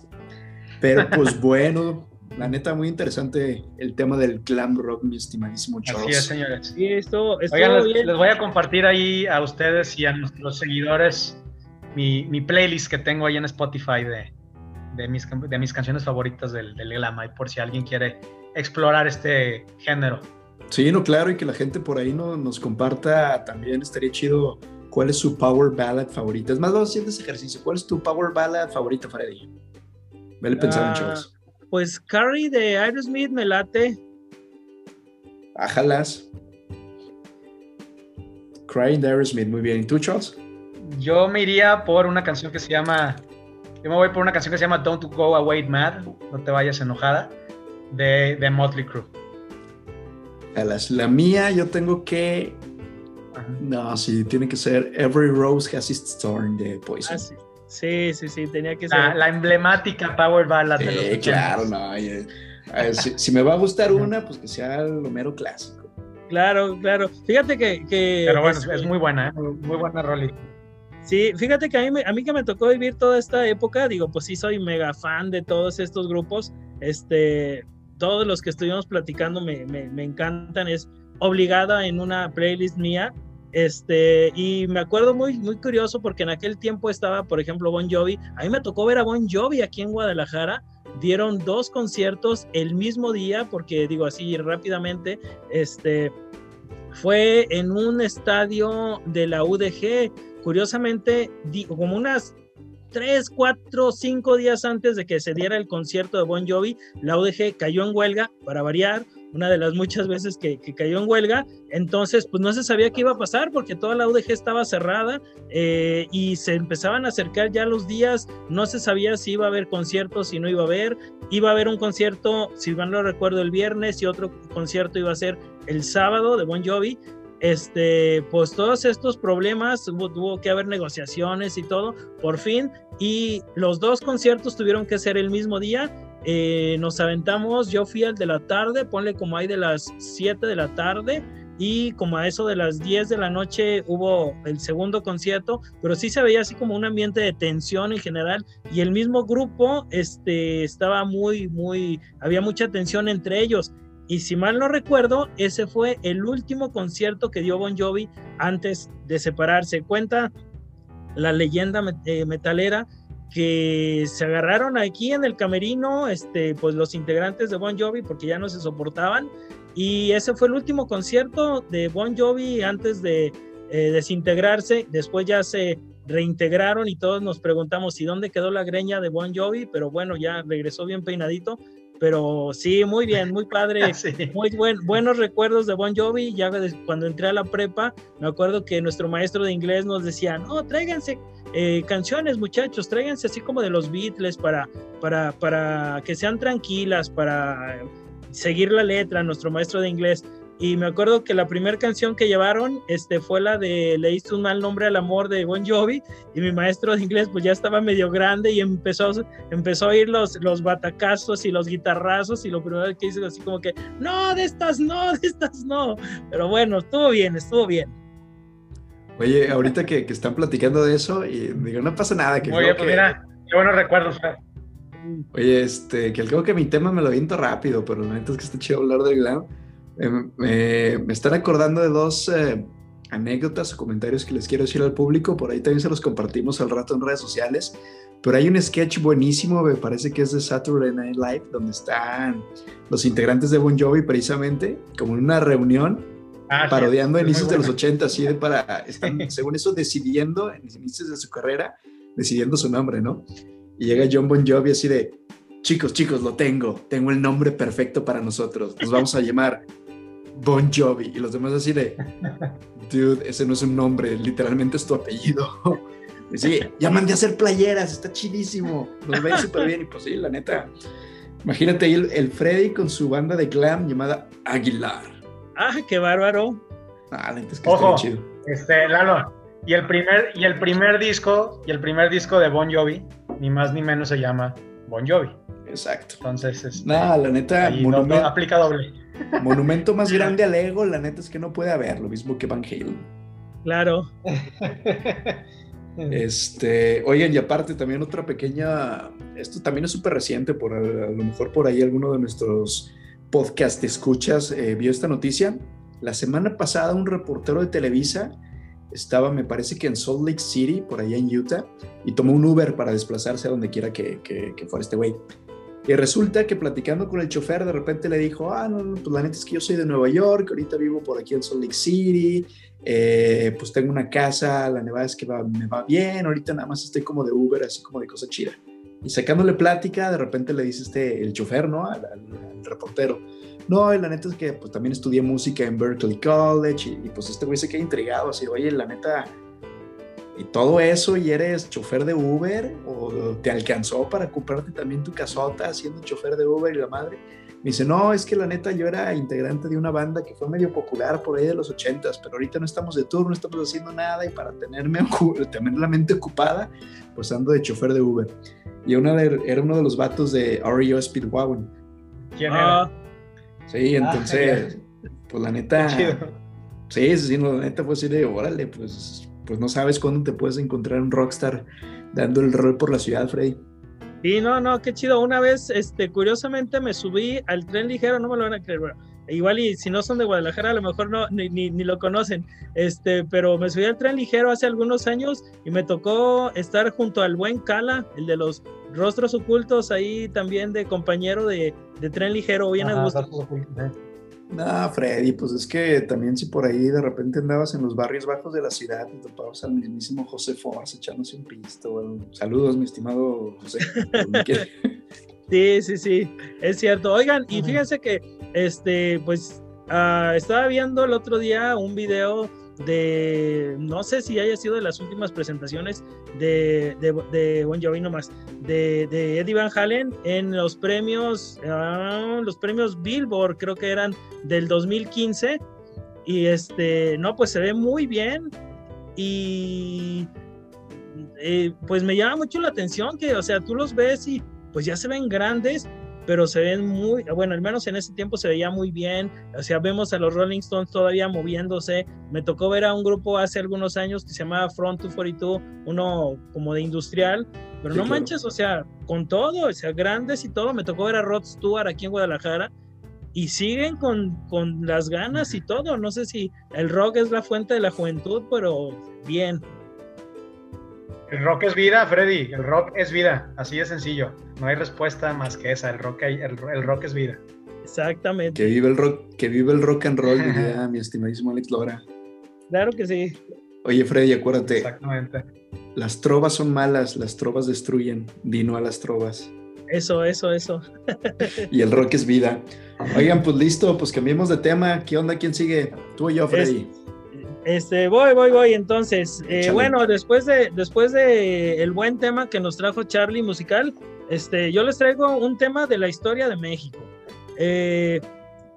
Pero pues bueno, la neta, muy interesante el tema del glam rock, mi estimadísimo Charles. Así es, señores. Sí, esto, Oigan, les, les, voy a compartir ahí a ustedes y a nuestros seguidores mi, mi playlist que tengo ahí en Spotify de, de, mis, de mis canciones favoritas del, del glam, y por si alguien quiere explorar este género. Sí, no, claro, y que la gente por ahí no, nos comparta también, estaría chido cuál es su power ballad favorita. Es más, vamos haciendo ese ejercicio. ¿Cuál es tu power ballad favorita, Freddy? Vele pensando, uh, Charles. Pues Carrie de Aerosmith me late. Ajalas. Crying de Aerosmith, muy bien. ¿Y tú, Charles? Yo me iría por una canción que se llama. Yo me voy por una canción que se llama Don't Go Away Mad, no te vayas enojada, de, de Motley Crue. Alas, la mía yo tengo que. Ajá. No, sí, tiene que ser Every Rose Has Its Thorn de Poison. Ah, sí. Sí, sí, sí, tenía que ser. La, la emblemática Power Ballad sí, de los claro, no. Oye, ver, si, si, me va a gustar una, pues que sea lo mero clásico. Claro, claro. Fíjate que. que Pero bueno, es, es muy buena, ¿eh? muy buena rolita. Sí, fíjate que a mí, me, a mí que me tocó vivir toda esta época, digo, pues sí soy mega fan de todos estos grupos. Este, todos los que estuvimos platicando me, me, encantan. Es obligada en una playlist mía. Este, y me acuerdo muy, muy curioso porque en aquel tiempo estaba, por ejemplo, Bon Jovi. A mí me tocó ver a Bon Jovi aquí en Guadalajara. Dieron dos conciertos el mismo día, porque digo así rápidamente, este, fue en un estadio de la UDG. Curiosamente, como unas tres, cuatro, cinco días antes de que se diera el concierto de Bon Jovi, la UDG cayó en huelga, para variar, una de las muchas veces que, cayó en huelga. Entonces, pues no se sabía qué iba a pasar porque toda la UDG estaba cerrada eh, y se empezaban a acercar ya los días. No se sabía si iba a haber conciertos, si no iba a haber. Iba a haber un concierto, si mal no recuerdo, el viernes y otro concierto iba a ser el sábado de Bon Jovi. Este, pues todos estos problemas, hubo, tuvo que haber negociaciones y todo, por fin, y los dos conciertos tuvieron que ser el mismo día eh, nos aventamos, yo fui al de la tarde, ponle como ahí de las 7 de la tarde y como a eso de las 10 de la noche hubo el segundo concierto, pero sí se veía así como un ambiente de tensión en general y el mismo grupo este, estaba muy, muy, había mucha tensión entre ellos. Y si mal no recuerdo, ese fue el último concierto que dio Bon Jovi antes de separarse. Cuenta la leyenda eh, metalera que se agarraron aquí en el camerino, este, pues los integrantes de Bon Jovi, porque ya no se soportaban. Y ese fue el último concierto de Bon Jovi antes de eh, desintegrarse. Después ya se reintegraron y todos nos preguntamos si dónde quedó la greña de Bon Jovi, pero bueno, ya regresó bien peinadito. Pero sí, muy bien, muy padre, sí. muy buen, buenos recuerdos de Bon Jovi. Ya cuando entré a la prepa, me acuerdo que nuestro maestro de inglés nos decía, no, tráiganse eh, canciones, muchachos, tráiganse así como de los Beatles para, para, para que sean tranquilas, para seguir la letra, nuestro maestro de inglés. Y me acuerdo que la primera canción que llevaron este, fue la de Leíste un mal nombre al amor de Bon Jovi. Y mi maestro de inglés, pues ya estaba medio grande y empezó, empezó a oír los, los batacazos y los guitarrazos. Y lo primero que hice, así como que, no, de estas no, de estas no. Pero bueno, estuvo bien, estuvo bien. Oye, ahorita que, que están platicando de eso, y digo, no pasa nada. Que Oye, pues que... mira, qué buenos recuerdos. Oye, este, que creo que mi tema me lo viento rápido, pero la neta es que está chido hablar del glam. Eh, me, me, están acordando de dos eh, anécdotas o comentarios que les quiero decir al público. Por ahí también se los compartimos al rato en redes sociales. Pero hay un sketch buenísimo, me parece que es de Saturday Night Live, donde están los integrantes de Bon Jovi precisamente, como en una reunión, ah, parodiando sí, inicios de los 80, así de para, están, según eso, decidiendo en los inicios de su carrera, decidiendo su nombre, ¿no? Y llega John Bon Jovi así de, chicos, chicos, lo tengo, tengo el nombre perfecto para nosotros, nos vamos a llamar Bon Jovi. Y los demás así de, dude, ese no es un nombre, literalmente es tu apellido. Y sí, ya mandé a hacer playeras, está chidísimo, nos ve súper bien. Y pues sí, la neta, imagínate ahí el, Freddy con su banda de glam llamada Aguilar. Ah, qué bárbaro. Ah, la neta es que Ojo, chido. Este, Lalo, y el primer, y el primer disco, y el primer disco de Bon Jovi, ni más ni menos se llama Bon Jovi. Exacto. Entonces, este, nada, la neta, monumento, aplica doble. Monumento más grande al ego, la neta es que no puede haber, lo mismo que Van Halen. Claro. Este, oigan, y aparte también otra pequeña, esto también es súper reciente, por a, lo mejor por ahí alguno de nuestros podcast escuchas eh, vio esta noticia. La semana pasada un reportero de Televisa estaba, me parece que en Salt Lake City, por allá en Utah, y tomó un Uber para desplazarse a donde quiera que, que, fuera este güey. Y resulta que platicando con el chofer, de repente le dijo, ah, no, no, pues la neta es que yo soy de Nueva York, ahorita vivo por aquí en Salt Lake City, eh, pues tengo una casa, la nevada es que me va bien, ahorita nada más estoy como de Uber, así como de cosa chida. Y sacándole plática, de repente le dice este, el chofer, ¿no? Al, reportero. No, y la neta es que pues también estudié música en Berkeley College y, pues este güey se queda intrigado, así, oye, la neta, y todo eso y eres chofer de Uber o te alcanzó para comprarte también tu casota siendo chofer de Uber y la madre. Me dice, no, es que la neta yo era integrante de una banda que fue medio popular por ahí de los ochentas, pero ahorita no estamos de tour, no estamos haciendo nada y para tenerme tener la mente ocupada, pues ando de chofer de Uber. Y una era uno de los vatos de REO Speedwagon. ¿Quién era? Ah. Sí, ah, entonces, pues la neta... Sí, sí, no, la neta fue así de, órale, pues, pues no sabes cuándo te puedes encontrar un rockstar dando el rol por la ciudad, Freddy. Y no, no, qué chido. Una vez, este, curiosamente me subí al tren ligero, no me lo van a creer, bueno, igual y si no son de Guadalajara, a lo mejor no, ni, ni, lo conocen, este, pero me subí al tren ligero hace algunos años y me tocó estar junto al buen Cala, el de los rostros ocultos, ahí también de compañero de, de tren ligero, bien a gusto. No, Freddy, pues es que también si por ahí de repente andabas en los barrios bajos de la ciudad y topabas al mismísimo José Force echándose un pisto. saludos, mi estimado José. sí, sí, sí, es cierto. Oigan, y fíjense que, este, pues, ah, estaba viendo el otro día un video de, no sé si haya sido de las últimas presentaciones de, de, de nomás, de, de, Eddie Van Halen en los premios, ah, los premios Billboard, creo que eran del 2015, y este, no, pues se ve muy bien, y eh, pues me llama mucho la atención que, o sea, tú los ves y pues ya se ven grandes, pero se ven muy, bueno, al menos en ese tiempo se veía muy bien, o sea, vemos a los Rolling Stones todavía moviéndose, me tocó ver a un grupo hace algunos años que se llamaba Front 242, uno como de industrial, pero no manches, o sea, con todo, o sea, grandes y todo, me tocó ver a Rod Stewart aquí en Guadalajara, y siguen con, con las ganas y todo, no sé si el rock es la fuente de la juventud, pero bien. El rock es vida, Freddy. El rock es vida. Así de sencillo. No hay respuesta más que esa. El rock, el, rock es vida. Exactamente. Que vive el rock, que vive el rock and roll, diría mi estimadísimo Alex Lora. Claro que sí. Oye, Freddy, acuérdate. Exactamente. Las trovas son malas, las trovas destruyen. Dino a las trovas. Eso, eso, eso. y el rock es vida. Oigan, pues listo, pues cambiemos de tema. ¿Qué onda? ¿Quién sigue? Tú y yo, Freddy. Este, voy, voy, voy. Entonces, eh, bueno, después de, después de el buen tema que nos trajo Charlie musical, este, yo les traigo un tema de la historia de México. Eh,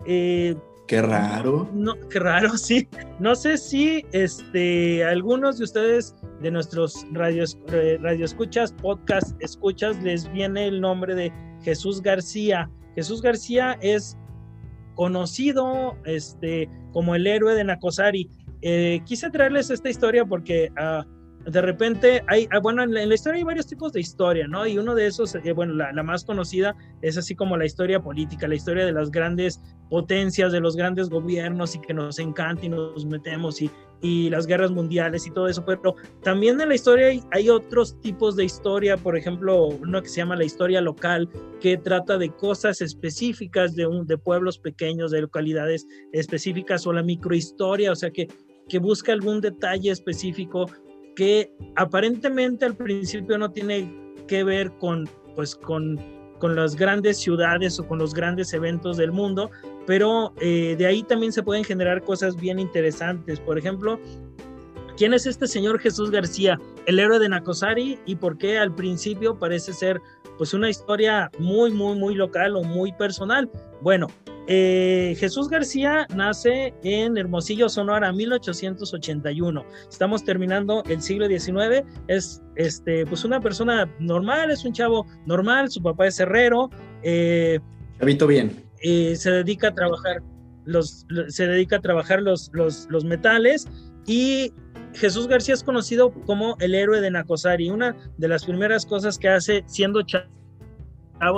eh, qué raro. No, qué raro, sí. No sé si este, algunos de ustedes de nuestros radios, radio escuchas, podcast escuchas, les viene el nombre de Jesús García. Jesús García es conocido este, como el héroe de Nacosari. Eh, quise traerles esta historia porque uh, de repente hay, ah, bueno, en la, historia hay varios tipos de historia, ¿no? Y uno de esos, eh, bueno, la, la, más conocida es así como la historia política, la historia de las grandes potencias, de los grandes gobiernos y que nos encanta y nos metemos y, y las guerras mundiales y todo eso, pero también en la historia hay, hay, otros tipos de historia, por ejemplo, uno que se llama la historia local, que trata de cosas específicas de, un, de pueblos pequeños, de localidades específicas, o la microhistoria, o sea, que, que busca algún detalle específico que aparentemente al principio no tiene que ver con, pues, con con las grandes ciudades o con los grandes eventos del mundo, pero eh, de ahí también se pueden generar cosas bien interesantes. Por ejemplo, ¿quién es este señor Jesús García, el héroe de Nacosari y por qué al principio parece ser pues una historia muy, muy, muy local o muy personal? Bueno, eh, Jesús García nace en Hermosillo, Sonora, 1881. Estamos terminando el siglo XIX. Es este, pues una persona normal, es un chavo normal. Su papá es herrero. Eh, Chavito bien. Eh, se dedica a trabajar los, se dedica a trabajar los, los, los metales y Jesús García es conocido como el héroe de Nacosari. Una de las primeras cosas que hace siendo chavo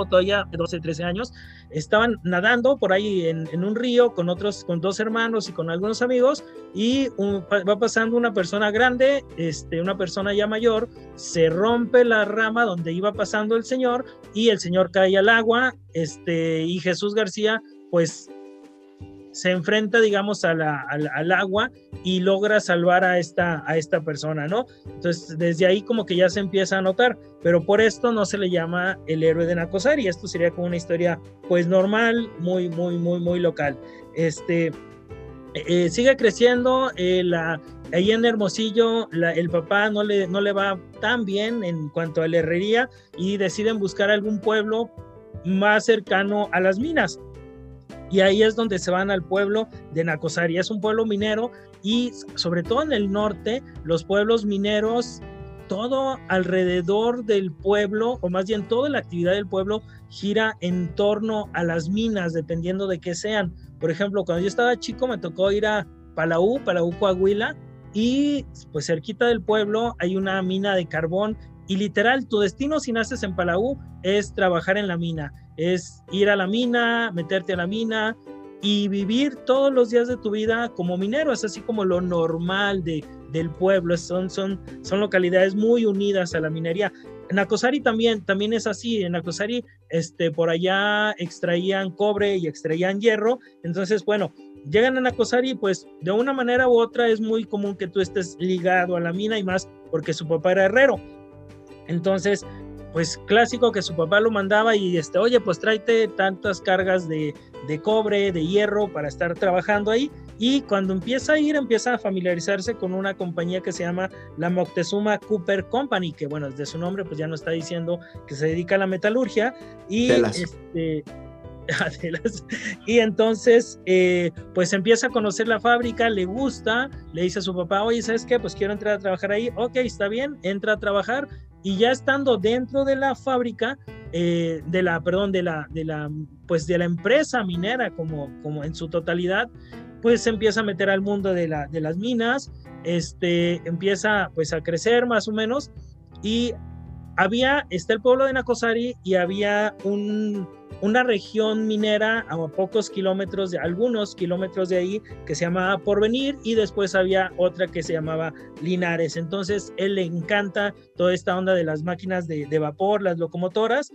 todavía de 12, 13 años estaban nadando por ahí en, un río con otros, con dos hermanos y con algunos amigos y va pasando una persona grande, este, una persona ya mayor, se rompe la rama donde iba pasando el señor y el señor cae al agua, este, y Jesús García pues se enfrenta, digamos, al, agua y logra salvar a esta, a esta persona, ¿no? Entonces, desde ahí como que ya se empieza a notar, pero por esto no se le llama el héroe de Nacosari, esto sería como una historia, pues, normal, muy, muy, muy, muy local. Este, eh, sigue creciendo, eh, la, ahí en Hermosillo el papá no le, no le va tan bien en cuanto a la herrería y deciden buscar algún pueblo más cercano a las minas y ahí es donde se van al pueblo de Nacosari. Es un pueblo minero y sobre todo en el norte, los pueblos mineros, todo alrededor del pueblo, o más bien toda la actividad del pueblo gira en torno a las minas, dependiendo de qué sean. Por ejemplo, cuando yo estaba chico me tocó ir a Palau, Palau Coahuila, y pues cerquita del pueblo hay una mina de carbón y literal tu destino si naces en Palau es trabajar en la mina es ir a la mina, meterte a la mina y vivir todos los días de tu vida como minero, es así como lo normal de, del pueblo, son, son, son localidades muy unidas a la minería. En Acosari también, también es así, en Acosari este, por allá extraían cobre y extraían hierro, entonces bueno, llegan a Nacosari, pues de una manera u otra es muy común que tú estés ligado a la mina y más porque su papá era herrero. Entonces, pues clásico que su papá lo mandaba y este, oye, pues tráete tantas cargas de, cobre, de hierro para estar trabajando ahí. Y cuando empieza a ir, empieza a familiarizarse con una compañía que se llama la Moctezuma Cooper Company, que bueno, desde su nombre pues ya no está diciendo que se dedica a la metalurgia. Y este, y entonces, eh, pues empieza a conocer la fábrica, le gusta, le dice a su papá, oye, ¿sabes qué? Pues quiero entrar a trabajar ahí. Ok, está bien, entra a trabajar, y ya estando dentro de la fábrica, eh, de la, perdón, de la, de la, pues de la empresa minera como, como en su totalidad, pues empieza a meter al mundo de, la, de las minas, este, empieza pues a crecer más o menos y había, está el pueblo de Nacosari y había un, una región minera a pocos kilómetros de algunos kilómetros de ahí que se llamaba Porvenir y después había otra que se llamaba Linares. Entonces él le encanta toda esta onda de las máquinas de, vapor, las locomotoras.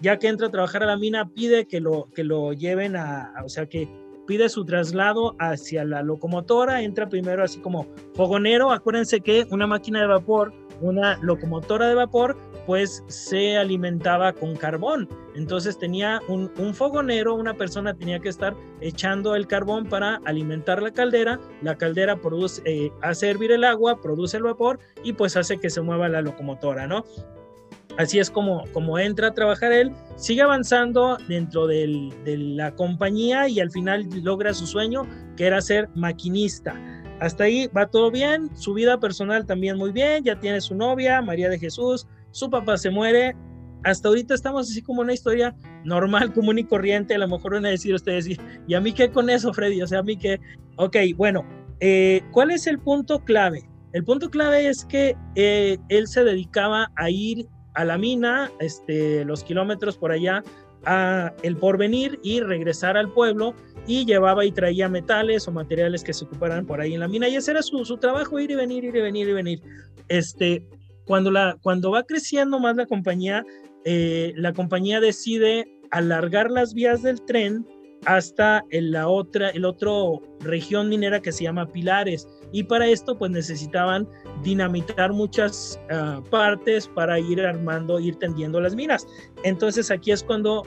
Ya que entra a trabajar a la mina, pide que lo, que lo lleven a, o sea, que pide su traslado hacia la locomotora, entra primero así como fogonero, acuérdense que una máquina de vapor, una locomotora de vapor, pues se alimentaba con carbón. Entonces tenía un, fogonero, una persona tenía que estar echando el carbón para alimentar la caldera. La caldera produce, eh, hace hervir el agua, produce el vapor y pues hace que se mueva la locomotora, ¿no? Así es como, como entra a trabajar él, sigue avanzando dentro de la compañía y al final logra su sueño, que era ser maquinista. Hasta ahí va todo bien, su vida personal también muy bien, ya tiene su novia, María de Jesús, su papá se muere. Hasta ahorita estamos así como una historia normal, común y corriente. A lo mejor van a decir ustedes, ¿y a mí qué con eso, Freddy? O sea, a mí qué. Ok, bueno, eh, ¿cuál es el punto clave? El punto clave es que eh, él se dedicaba a ir a la mina, este, los kilómetros por allá, a el porvenir y regresar al pueblo y llevaba y traía metales o materiales que se ocuparan por ahí en la mina y ese era su, su trabajo, ir y venir, ir y venir y venir. Este, cuando, la, cuando va creciendo más la compañía, eh, la compañía decide alargar las vías del tren hasta en la otra, el otro región minera que se llama Pilares. Y para esto pues necesitaban dinamitar muchas ah, partes para ir armando, ir tendiendo las minas. Entonces aquí es cuando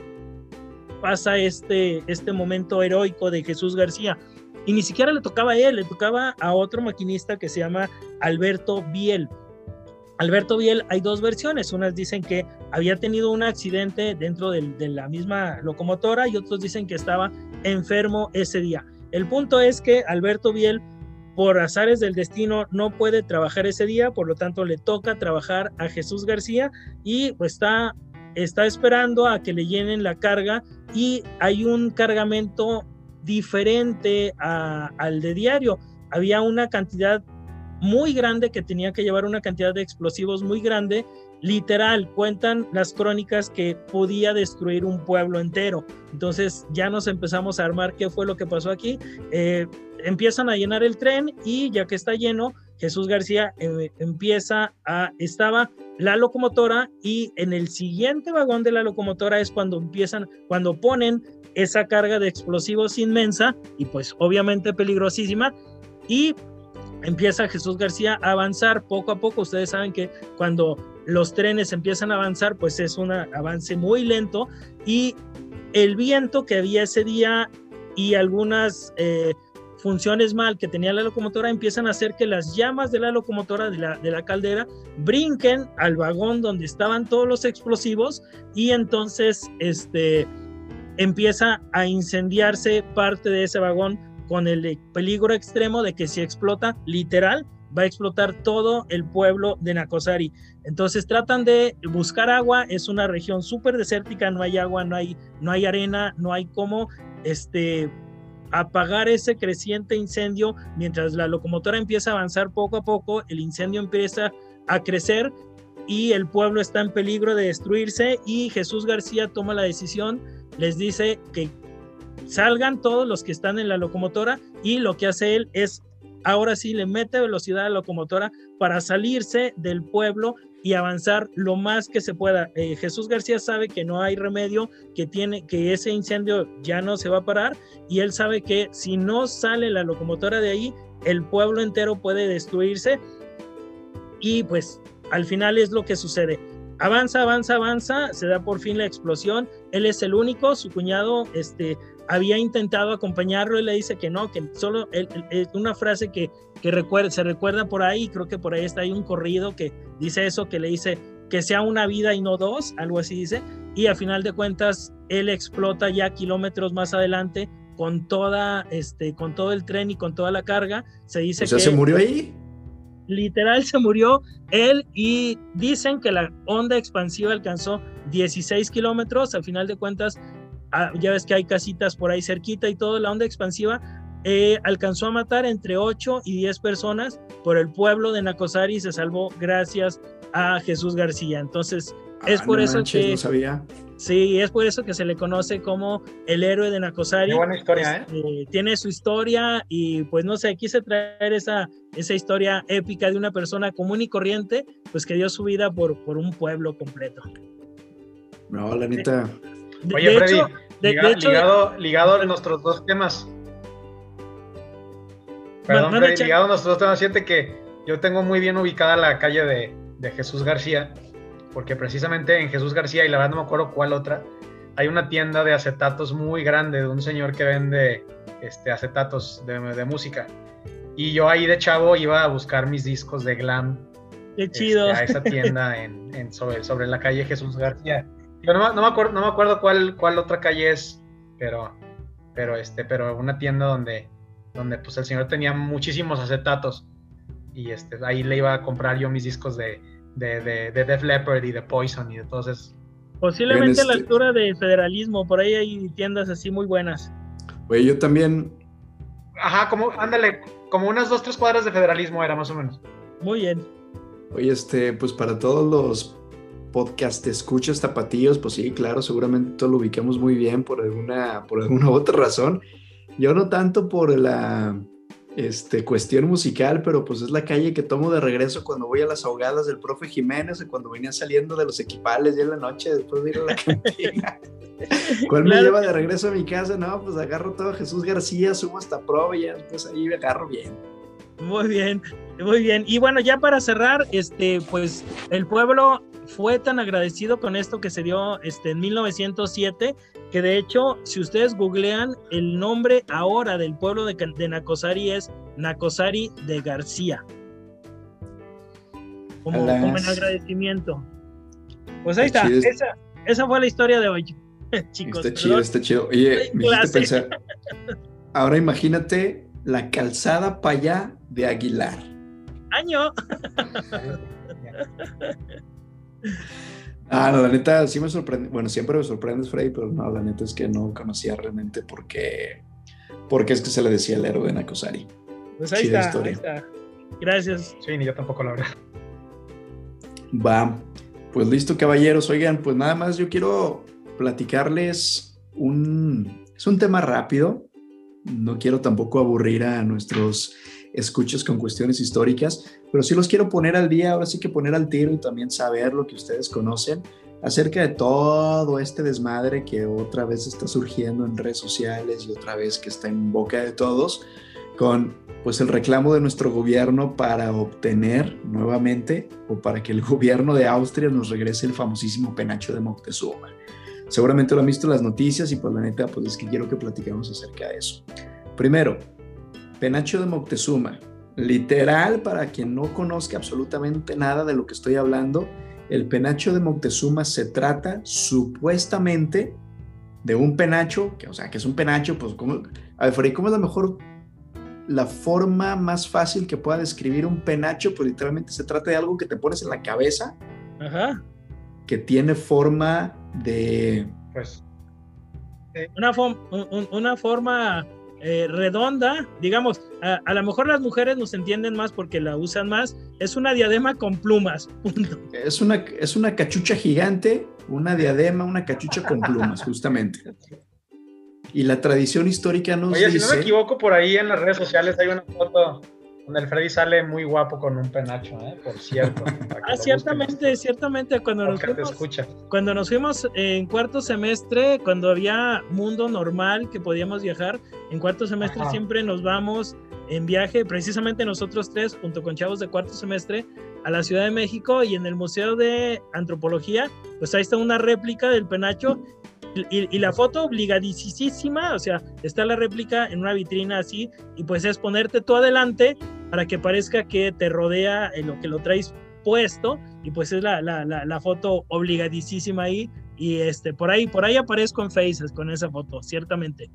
pasa este, este momento heroico de Jesús García. Y ni siquiera le tocaba a él, le tocaba a otro maquinista que se llama Alberto Biel. Alberto Biel, hay dos versiones. Unas dicen que había tenido un accidente dentro de, la misma locomotora y otros dicen que estaba enfermo ese día. El punto es que Alberto Biel, por azares del destino, no puede trabajar ese día, por lo tanto le toca trabajar a Jesús García y pues está, está esperando a que le llenen la carga y hay un cargamento diferente al de diario. Había una cantidad muy grande que tenía que llevar una cantidad de explosivos muy grande. Literal, cuentan las crónicas que podía destruir un pueblo entero. Entonces ya nos empezamos a armar qué fue lo que pasó aquí. Eh, empiezan a llenar el tren y ya que está lleno, Jesús García eh, empieza a, estaba la locomotora y en el siguiente vagón de la locomotora es cuando empiezan, cuando ponen esa carga de explosivos inmensa y pues obviamente peligrosísima y empieza Jesús García a avanzar poco a poco. Ustedes saben que cuando los trenes empiezan a avanzar, pues es un avance muy lento y el viento que había ese día y algunas eh, funciones mal que tenía la locomotora empiezan a hacer que las llamas de la locomotora de la, de la caldera brinquen al vagón donde estaban todos los explosivos y entonces este empieza a incendiarse parte de ese vagón con el peligro extremo de que si explota, literal, va a explotar todo el pueblo de Nacosari. Entonces tratan de buscar agua, es una región súper desértica, no hay agua, no hay, no hay arena, no hay cómo este, apagar ese creciente incendio. Mientras la locomotora empieza a avanzar poco a poco, el incendio empieza a crecer y el pueblo está en peligro de destruirse y Jesús García toma la decisión, les dice que salgan todos los que están en la locomotora y lo que hace él es ahora sí le mete velocidad a la locomotora para salirse del pueblo y avanzar lo más que se pueda. Eh, Jesús García sabe que no hay remedio, que tiene que ese incendio ya no se va a parar y él sabe que si no sale la locomotora de ahí, el pueblo entero puede destruirse y pues al final es lo que sucede. Avanza, avanza, avanza, se da por fin la explosión. Él es el único, su cuñado este, había intentado acompañarlo y le dice que no, que solo es una frase que, que recuerda, se recuerda por ahí, creo que por ahí está, hay un corrido que dice eso, que le dice que sea una vida y no dos, algo así dice, y a final de cuentas él explota ya kilómetros más adelante con toda, este, con todo el tren y con toda la carga, se dice o sea, que... ¿Se murió ahí? Literal se murió él y dicen que la onda expansiva alcanzó 16 kilómetros, al final de cuentas Ah, ya ves que hay casitas por ahí cerquita y todo, la onda expansiva eh, alcanzó a matar entre 8 y 10 personas por el pueblo de Nacosari y se salvó gracias a Jesús García. Entonces, es ah, por eso que... No sabía. Sí, es por eso que se le conoce como el héroe de Nacosari. Qué buena historia, ¿eh? Este, tiene su historia y pues no sé, quise traer esa, esa historia épica de una persona común y corriente, pues que dio su vida por, por un pueblo completo. No, la neta... Oye, Freddy, ligado, ligado a nuestros dos temas. Perdón, Freddy, ligado a nuestros dos temas, siente que yo tengo muy bien ubicada la calle de, de, Jesús García, porque precisamente en Jesús García, y la verdad no me acuerdo cuál otra, hay una tienda de acetatos muy grande de un señor que vende este, acetatos de, de música. Y yo ahí de chavo iba a buscar mis discos de glam. Qué chido. Este, a esa tienda en, en sobre, sobre la calle Jesús García. Yo no, me acuerdo, no me acuerdo cuál, cuál otra calle es, pero, pero, este, pero una tienda donde, donde pues el señor tenía muchísimos acetatos y este, ahí le iba a comprar yo mis discos de, de, de, de Def Leppard y de Poison y de todos esos. Posiblemente a la este altura de federalismo, por ahí hay tiendas así muy buenas. Oye, yo también. Ajá, como, ándale, como unas dos, tres cuadras de federalismo era más o menos. Muy bien. Oye, este, pues para todos los podcast escuchas tapatíos, pues sí, claro, seguramente lo ubicamos muy bien por alguna, por alguna otra razón. Yo no tanto por la, este, cuestión musical, pero pues es la calle que tomo de regreso cuando voy a las ahogadas del profe Jiménez o cuando venía saliendo de los equipales ya en la noche después de ir a la cantina. ¿Cuál me lleva de regreso a mi casa? No, pues agarro todo Jesús García, subo hasta Pro y ya después ahí me agarro bien. Muy bien, muy bien. Y bueno, ya para cerrar, este, pues el pueblo fue tan agradecido con esto que se dio este, en 1907, que de hecho, si ustedes googlean, el nombre ahora del pueblo de, de Nacosari es Nacosari de García. Como, como, en agradecimiento. Pues ahí está, esa, esa, fue la historia de hoy, chicos. Está chido, está chido. Oye, me hiciste pensar. Ahora imagínate la calzada para allá de Aguilar. Año. Ah, no, la neta sí me sorprende. Bueno, siempre me sorprendes, Freddy, pero no, la neta es que no conocía realmente por qué, es que se le decía el héroe de Nakosari. Pues ahí está, ahí está, Gracias. Sí, ni yo tampoco la verdad. Va, pues listo, caballeros. Oigan, pues nada más yo quiero platicarles un. Es un tema rápido. No quiero tampoco aburrir a nuestros escuchas con cuestiones históricas, pero sí los quiero poner al día, ahora sí que poner al tiro y también saber lo que ustedes conocen acerca de todo este desmadre que otra vez está surgiendo en redes sociales y otra vez que está en boca de todos con pues el reclamo de nuestro gobierno para obtener nuevamente o para que el gobierno de Austria nos regrese el famosísimo penacho de Moctezuma. Seguramente lo han visto en las noticias y pues la neta pues es que quiero que platiquemos acerca de eso. Primero, Penacho de Moctezuma. Literal, para quien no conozca absolutamente nada de lo que estoy hablando, el penacho de Moctezuma se trata supuestamente de un penacho, que, o sea, que es un penacho, pues, ¿cómo, a ver, ¿cómo es la mejor, la forma más fácil que pueda describir un penacho? Pues literalmente se trata de algo que te pones en la cabeza, Ajá. que tiene forma de... Pues... Una, una forma eh, redonda, digamos, a, lo mejor las mujeres nos entienden más porque la usan más, es una diadema con plumas. Es una, es una cachucha gigante, una diadema, una cachucha con plumas, justamente. Y la tradición histórica nos Oye, si no me equivoco, por ahí en las redes sociales hay una foto donde el Freddy sale muy guapo con un penacho, ¿eh? por cierto. ah, ciertamente, ciertamente. Cuando nos, fuimos, cuando nos fuimos en cuarto semestre, cuando había mundo normal que podíamos viajar, en cuarto semestre siempre nos vamos en viaje, precisamente nosotros tres, junto con chavos de cuarto semestre, a la Ciudad de México y en el Museo de Antropología, pues ahí está una réplica del penacho y, la foto obligadísima, o sea, está la réplica en una vitrina así, y pues es ponerte tú adelante para que parezca que te rodea en lo que lo traes puesto, y pues es la, la, la, foto obligadísima ahí, y este, por ahí, por ahí aparezco en Faces con esa foto, ciertamente.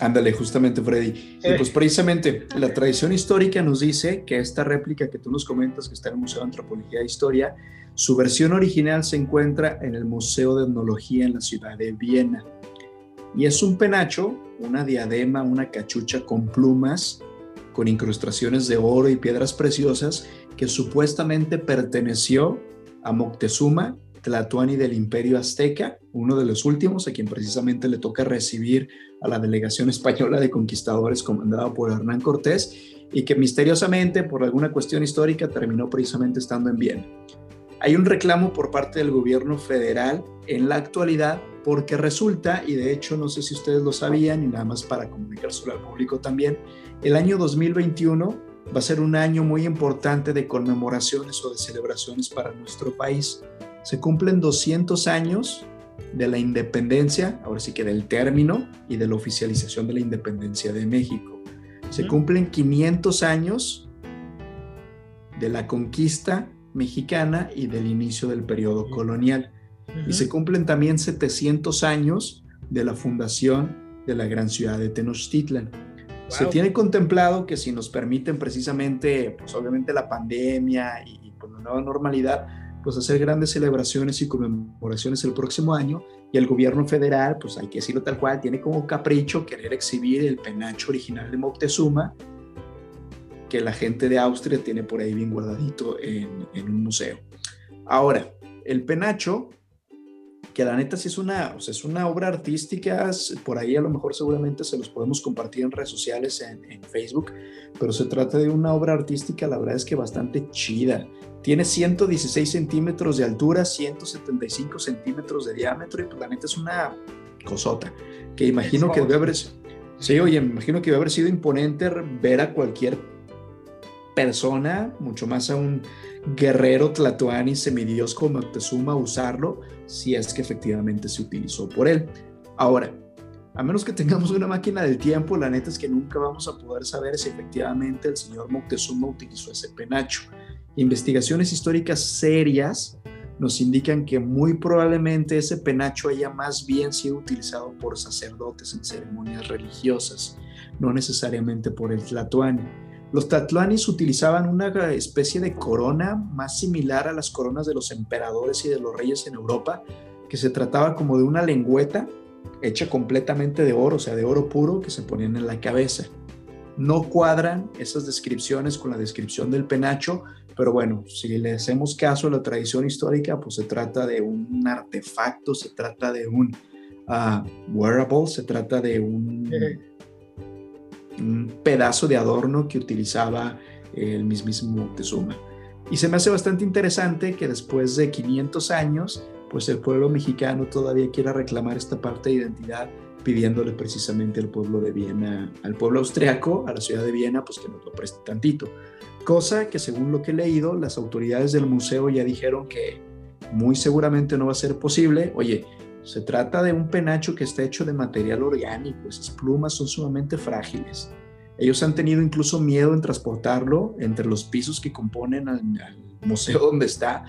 Ándale, justamente, Freddy. Y pues precisamente la tradición histórica nos dice que esta réplica que tú nos comentas, que está en el Museo de Antropología e Historia, su versión original se encuentra en el Museo de Etnología en la ciudad de Viena. Y es un penacho, una diadema, una cachucha con plumas, con incrustaciones de oro y piedras preciosas, que supuestamente perteneció a Moctezuma, Tlatuani del Imperio Azteca, uno de los últimos, a quien precisamente le toca recibir a la delegación española de conquistadores comandada por Hernán Cortés, y que misteriosamente, por alguna cuestión histórica, terminó precisamente estando en Viena. Hay un reclamo por parte del gobierno federal en la actualidad porque resulta, y de hecho no sé si ustedes lo sabían y nada más para comunicárselo al público también, el año 2021 va a ser un año muy importante de conmemoraciones o de celebraciones para nuestro país. Se cumplen 200 años de la independencia, ahora sí que del término y de la oficialización de la independencia de México. Se cumplen 500 años de la conquista mexicana y del inicio del periodo colonial. Y se cumplen también 700 años de la fundación de la gran ciudad de Tenochtitlan. Se tiene contemplado que si nos permiten precisamente, pues obviamente la pandemia y, pues la nueva normalidad, pues hacer grandes celebraciones y conmemoraciones el próximo año y el gobierno federal, pues hay que decirlo tal cual, tiene como capricho querer exhibir el penacho original de Moctezuma que la gente de Austria tiene por ahí bien guardadito en, un museo. Ahora, el penacho, que la neta sí es una, o sea, es una obra artística, por ahí a lo mejor seguramente se los podemos compartir en redes sociales, en, en, Facebook, pero se trata de una obra artística, la verdad es que bastante chida. Tiene 116 centímetros de altura, 175 centímetros de diámetro y pues la neta es una cosota, que imagino que debe haber... Sí, oye, me imagino que debe haber sido imponente ver a cualquier persona, mucho más a un guerrero tlatoani semidios como Moctezuma usarlo, si es que efectivamente se utilizó por él. Ahora, a menos que tengamos una máquina del tiempo, la neta es que nunca vamos a poder saber si efectivamente el señor Moctezuma utilizó ese penacho. Investigaciones históricas serias nos indican que muy probablemente ese penacho haya más bien sido utilizado por sacerdotes en ceremonias religiosas, no necesariamente por el tlatoani. Los tatlanis utilizaban una especie de corona más similar a las coronas de los emperadores y de los reyes en Europa, que se trataba como de una lengüeta hecha completamente de oro, o sea, de oro puro que se ponían en la cabeza. No cuadran esas descripciones con la descripción del penacho, pero bueno, si le hacemos caso a la tradición histórica, pues se trata de un artefacto, se trata de un uh, wearable, se trata de un un pedazo de adorno que utilizaba el mismísimo Moctezuma. Y se me hace bastante interesante que después de 500 años, pues el pueblo mexicano todavía quiera reclamar esta parte de identidad pidiéndole precisamente al pueblo de Viena, al pueblo austriaco, a la ciudad de Viena, pues que nos lo preste tantito. Cosa que según lo que he leído, las autoridades del museo ya dijeron que muy seguramente no va a ser posible. Oye, se trata de un penacho que está hecho de material orgánico, esas plumas son sumamente frágiles. Ellos han tenido incluso miedo en transportarlo entre los pisos que componen al, museo donde está.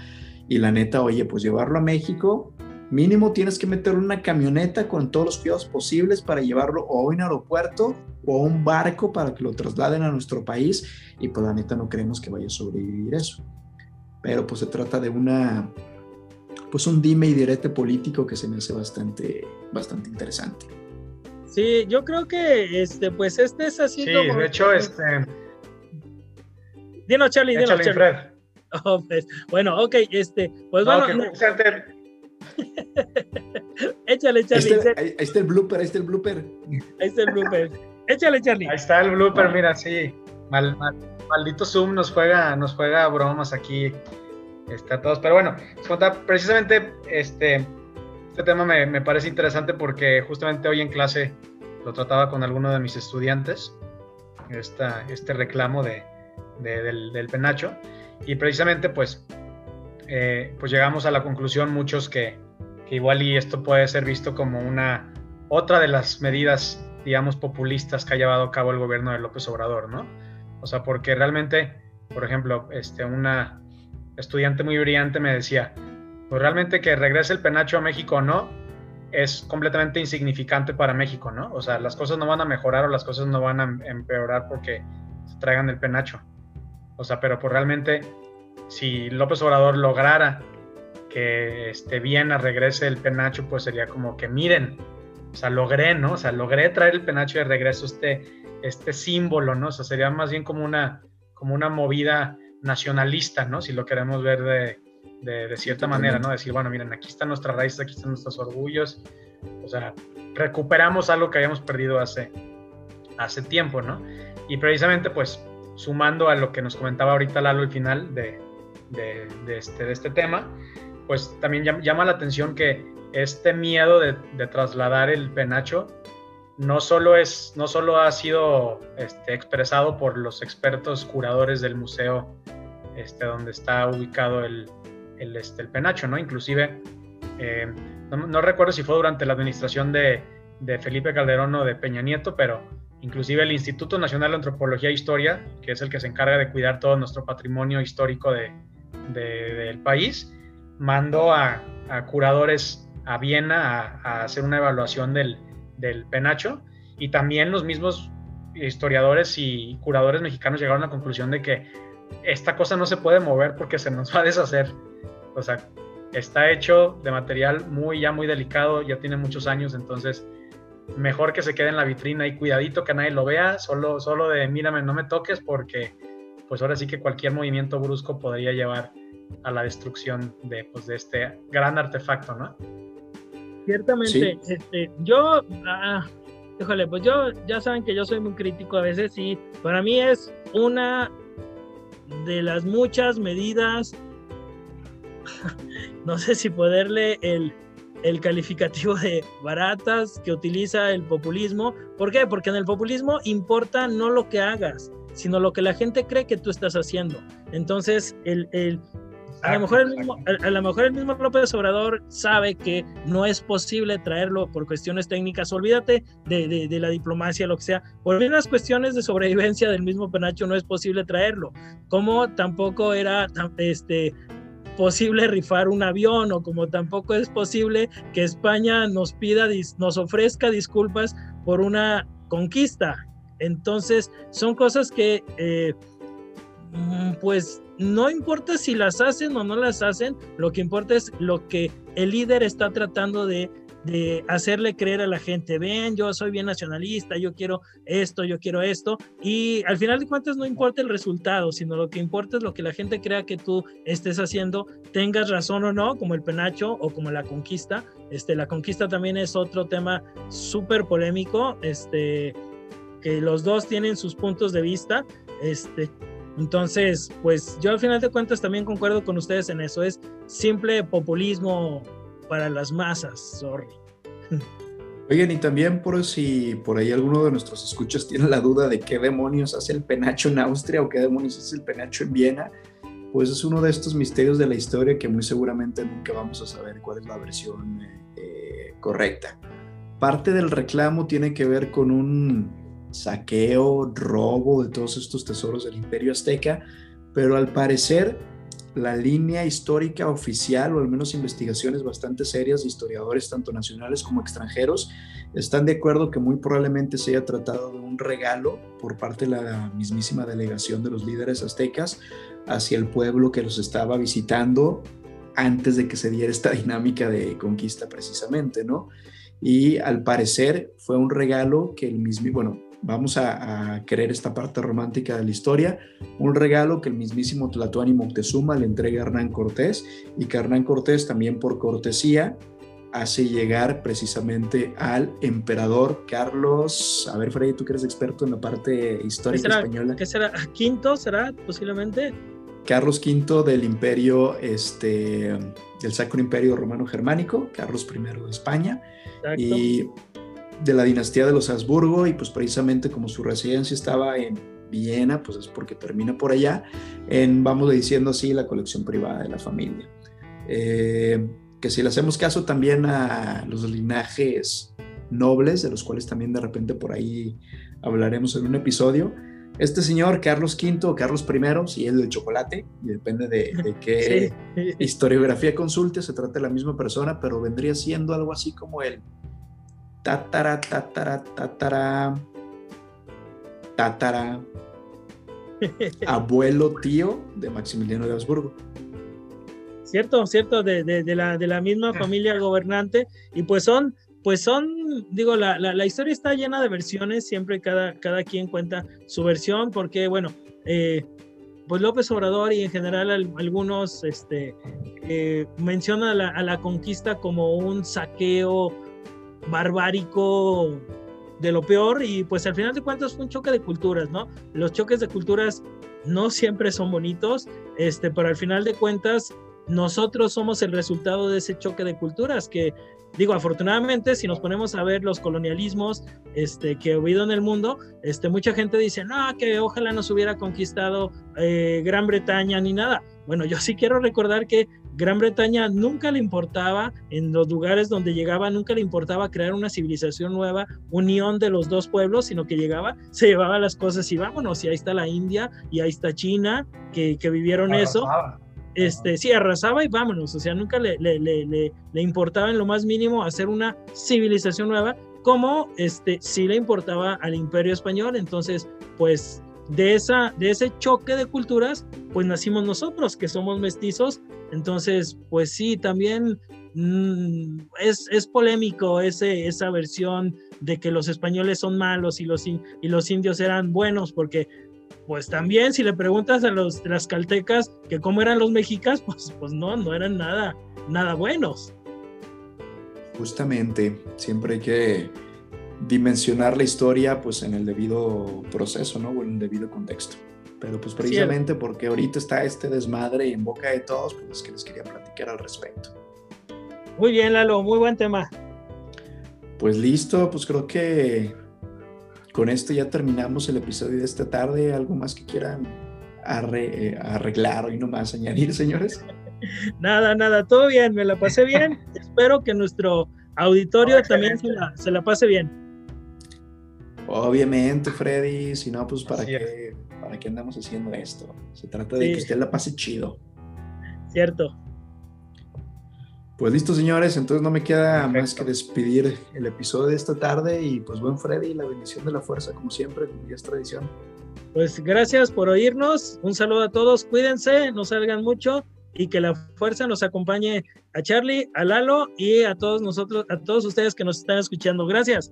Y la neta, oye, pues llevarlo a México, mínimo tienes que meterlo en una camioneta con todos los cuidados posibles para llevarlo o a un aeropuerto o a un barco para que lo trasladen a nuestro país. Y pues la neta no creemos que vaya a sobrevivir eso. Pero pues se trata de una pues un dime y direte político que se me hace bastante, bastante interesante. Sí, yo creo que este, pues este es así sí, de hecho, este. Dino Charlie, dino Charlie. Fred. Oh, pues, bueno, ok, este, pues bueno. Échale, Charlie. Ahí está, el blooper, ahí está el blooper. Ahí está el blooper. Échale, Charlie. Ahí está el blooper, mira, sí. maldito Zoom nos juega, nos juega bromas aquí está todos. Pero bueno, precisamente este, este tema me, parece interesante porque justamente hoy en clase lo trataba con alguno de mis estudiantes, esta, este reclamo de, del, penacho. Y precisamente pues, eh, pues llegamos a la conclusión muchos que, que igual y esto puede ser visto como una otra de las medidas, digamos, populistas que ha llevado a cabo el gobierno de López Obrador, ¿no? O sea, porque realmente, por ejemplo, este, una, estudiante muy brillante me decía, pues realmente que regrese el penacho a México o no, es completamente insignificante para México, ¿no? O sea, las cosas no van a mejorar o las cosas no van a empeorar porque se traigan el penacho. O sea, pero pues realmente, si López Obrador lograra que este, Viena regrese el penacho, pues sería como que miren, o sea, logré, ¿no? O sea, logré traer el penacho de regreso, este, este símbolo, ¿no? O sea, sería más bien como una, como una movida nacionalista, ¿no? Si lo queremos ver de, cierta manera, ¿no? Decir, bueno, miren, aquí están nuestras raíces, aquí están nuestros orgullos, o sea, recuperamos algo que habíamos perdido hace, hace tiempo, ¿no? Y precisamente, pues, sumando a lo que nos comentaba ahorita Lalo al final de, este, de este tema, pues también llama la atención que este miedo de, trasladar el penacho no solo, es, no solo ha sido este, expresado por los expertos curadores del museo este, donde está ubicado el, el, este, el penacho, ¿no? Inclusive, eh, no, recuerdo si fue durante la administración de, de, Felipe Calderón o de Peña Nieto, pero inclusive el Instituto Nacional de Antropología e Historia, que es el que se encarga de cuidar todo nuestro patrimonio histórico de, del país, mandó a, a, curadores a Viena a hacer una evaluación del, del penacho y también los mismos historiadores y curadores mexicanos llegaron a la conclusión de que esta cosa no se puede mover porque se nos va a deshacer. O sea, está hecho de material muy ya muy delicado, ya tiene muchos años, entonces mejor que se quede en la vitrina y cuidadito que nadie lo vea, solo solo de mírame, no me toques porque pues ahora sí que cualquier movimiento brusco podría llevar a la destrucción de, pues, de este gran artefacto, ¿no? Ciertamente, este, yo, ah, híjole, pues yo, ya saben que yo soy muy crítico a veces y para mí es una de las muchas medidas, no sé si poderle el, el calificativo de baratas que utiliza el populismo. ¿Por qué? Porque en el populismo importa no lo que hagas, sino lo que la gente cree que tú estás haciendo. Entonces, el, el, a, lo mejor el mismo, López Obrador sabe que no es posible traerlo por cuestiones técnicas. Olvídate de, la diplomacia, lo que sea. Por las cuestiones de sobrevivencia del mismo Penacho no es posible traerlo. Como tampoco era este, posible rifar un avión o como tampoco es posible que España nos pida, nos ofrezca disculpas por una conquista. Entonces, son cosas que, eh, pues, no importa si las hacen o no las hacen, lo que importa es lo que el líder está tratando de de hacerle creer a la gente, ven, yo soy bien nacionalista, yo quiero esto, yo quiero esto, y al final de cuentas no importa el resultado, sino lo que importa es lo que la gente crea que tú estés haciendo, tengas razón o no, como el penacho o como la conquista. Este, la conquista también es otro tema súper polémico, este, que los dos tienen sus puntos de vista, este, entonces, pues yo al final de cuentas también concuerdo con ustedes en eso, es simple populismo para las masas, sorry. Oigan, y también por si por ahí alguno de nuestros escuchas tiene la duda de qué demonios hace el penacho en Austria o qué demonios hace el penacho en Viena, pues es uno de estos misterios de la historia que muy seguramente nunca vamos a saber cuál es la versión eh, correcta. Parte del reclamo tiene que ver con un saqueo, robo de todos estos tesoros del imperio azteca, pero al parecer la línea histórica oficial, o al menos investigaciones bastante serias de historiadores, tanto nacionales como extranjeros, están de acuerdo que muy probablemente se haya tratado de un regalo por parte de la mismísima delegación de los líderes aztecas hacia el pueblo que los estaba visitando antes de que se diera esta dinámica de conquista precisamente, ¿no? Y al parecer fue un regalo que el mismo, bueno, vamos a, querer esta parte romántica de la historia, un regalo que el mismísimo Tlatuani Moctezuma le entrega a Hernán Cortés y que Hernán Cortés también por cortesía hace llegar precisamente al emperador Carlos. A ver, Freddy, tú que eres experto en la parte histórica española. ¿Qué será? ¿Quinto será posiblemente? Carlos V del imperio, este, del Sacro Imperio Romano Germánico, Carlos I de España. Exacto. Y de la dinastía de los Habsburgo y pues precisamente como su residencia estaba en Viena, pues es porque termina por allá, en, vamos diciendo así, la colección privada de la familia. Eh, que si le hacemos caso también a los linajes nobles, de los cuales también de repente por ahí hablaremos en un episodio, este señor, Carlos V o Carlos I, si es del chocolate, y depende de, qué historiografía consulte, se trata de la misma persona, pero vendría siendo algo así como el tatara, tatara, tatara, tatara, abuelo tío de Maximiliano de Habsburgo. Cierto, cierto, de, de, la, de la misma familia gobernante, y pues son, pues son, digo, la, la, historia está llena de versiones, siempre cada, cada quien cuenta su versión, porque bueno, eh, pues López Obrador y en general algunos este, eh, mencionan a la, conquista como un saqueo barbárico de lo peor y pues al final de cuentas fue un choque de culturas, ¿no? Los choques de culturas no siempre son bonitos, este, pero al final de cuentas nosotros somos el resultado de ese choque de culturas que digo afortunadamente si nos ponemos a ver los colonialismos este que ha habido en el mundo este mucha gente dice no que ojalá nos hubiera conquistado eh, Gran Bretaña ni nada bueno yo sí quiero recordar que Gran Bretaña nunca le importaba, en los lugares donde llegaba, nunca le importaba crear una civilización nueva, unión de los dos pueblos, sino que llegaba, se llevaba las cosas y vámonos, y ahí está la India, y ahí está China, que, que vivieron eso. Este, sí, arrasaba y vámonos, o sea, nunca le, le, le, le, importaba en lo más mínimo hacer una civilización nueva, como este, sí le importaba al imperio español, entonces, pues de, esa, de ese choque de culturas, pues nacimos nosotros, que somos mestizos. Entonces, pues sí, también mm, es, es, polémico ese, esa versión de que los españoles son malos y los, y los indios eran buenos, porque pues también si le preguntas a los las caltecas que cómo eran los mexicas, pues, pues no, no eran nada, nada buenos. Justamente, siempre hay que dimensionar la historia pues en el debido proceso, ¿no? O en el debido contexto. Pero pues precisamente porque ahorita está este desmadre en boca de todos, pues es que les quería platicar al respecto. Muy bien, Lalo, muy buen tema. Pues listo, pues creo que con esto ya terminamos el episodio de esta tarde. ¿Algo más que quieran eh, arreglar y nomás añadir, señores? Nada, nada, todo bien, me la pasé bien. Espero que nuestro auditorio también se la, pase bien. Obviamente, Freddy, si no, pues para qué, para qué andamos haciendo esto. Se trata de que usted la pase chido. Cierto. Pues listo, señores, entonces no me queda más que despedir el episodio de esta tarde y pues buen Freddy, la bendición de la fuerza, como siempre, como ya es tradición. Pues gracias por oírnos, un saludo a todos, cuídense, no salgan mucho y que la fuerza nos acompañe a Charlie, a Lalo y a todos nosotros, a todos ustedes que nos están escuchando. Gracias.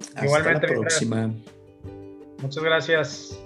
Hasta Igualmente. la próxima. Muchas gracias.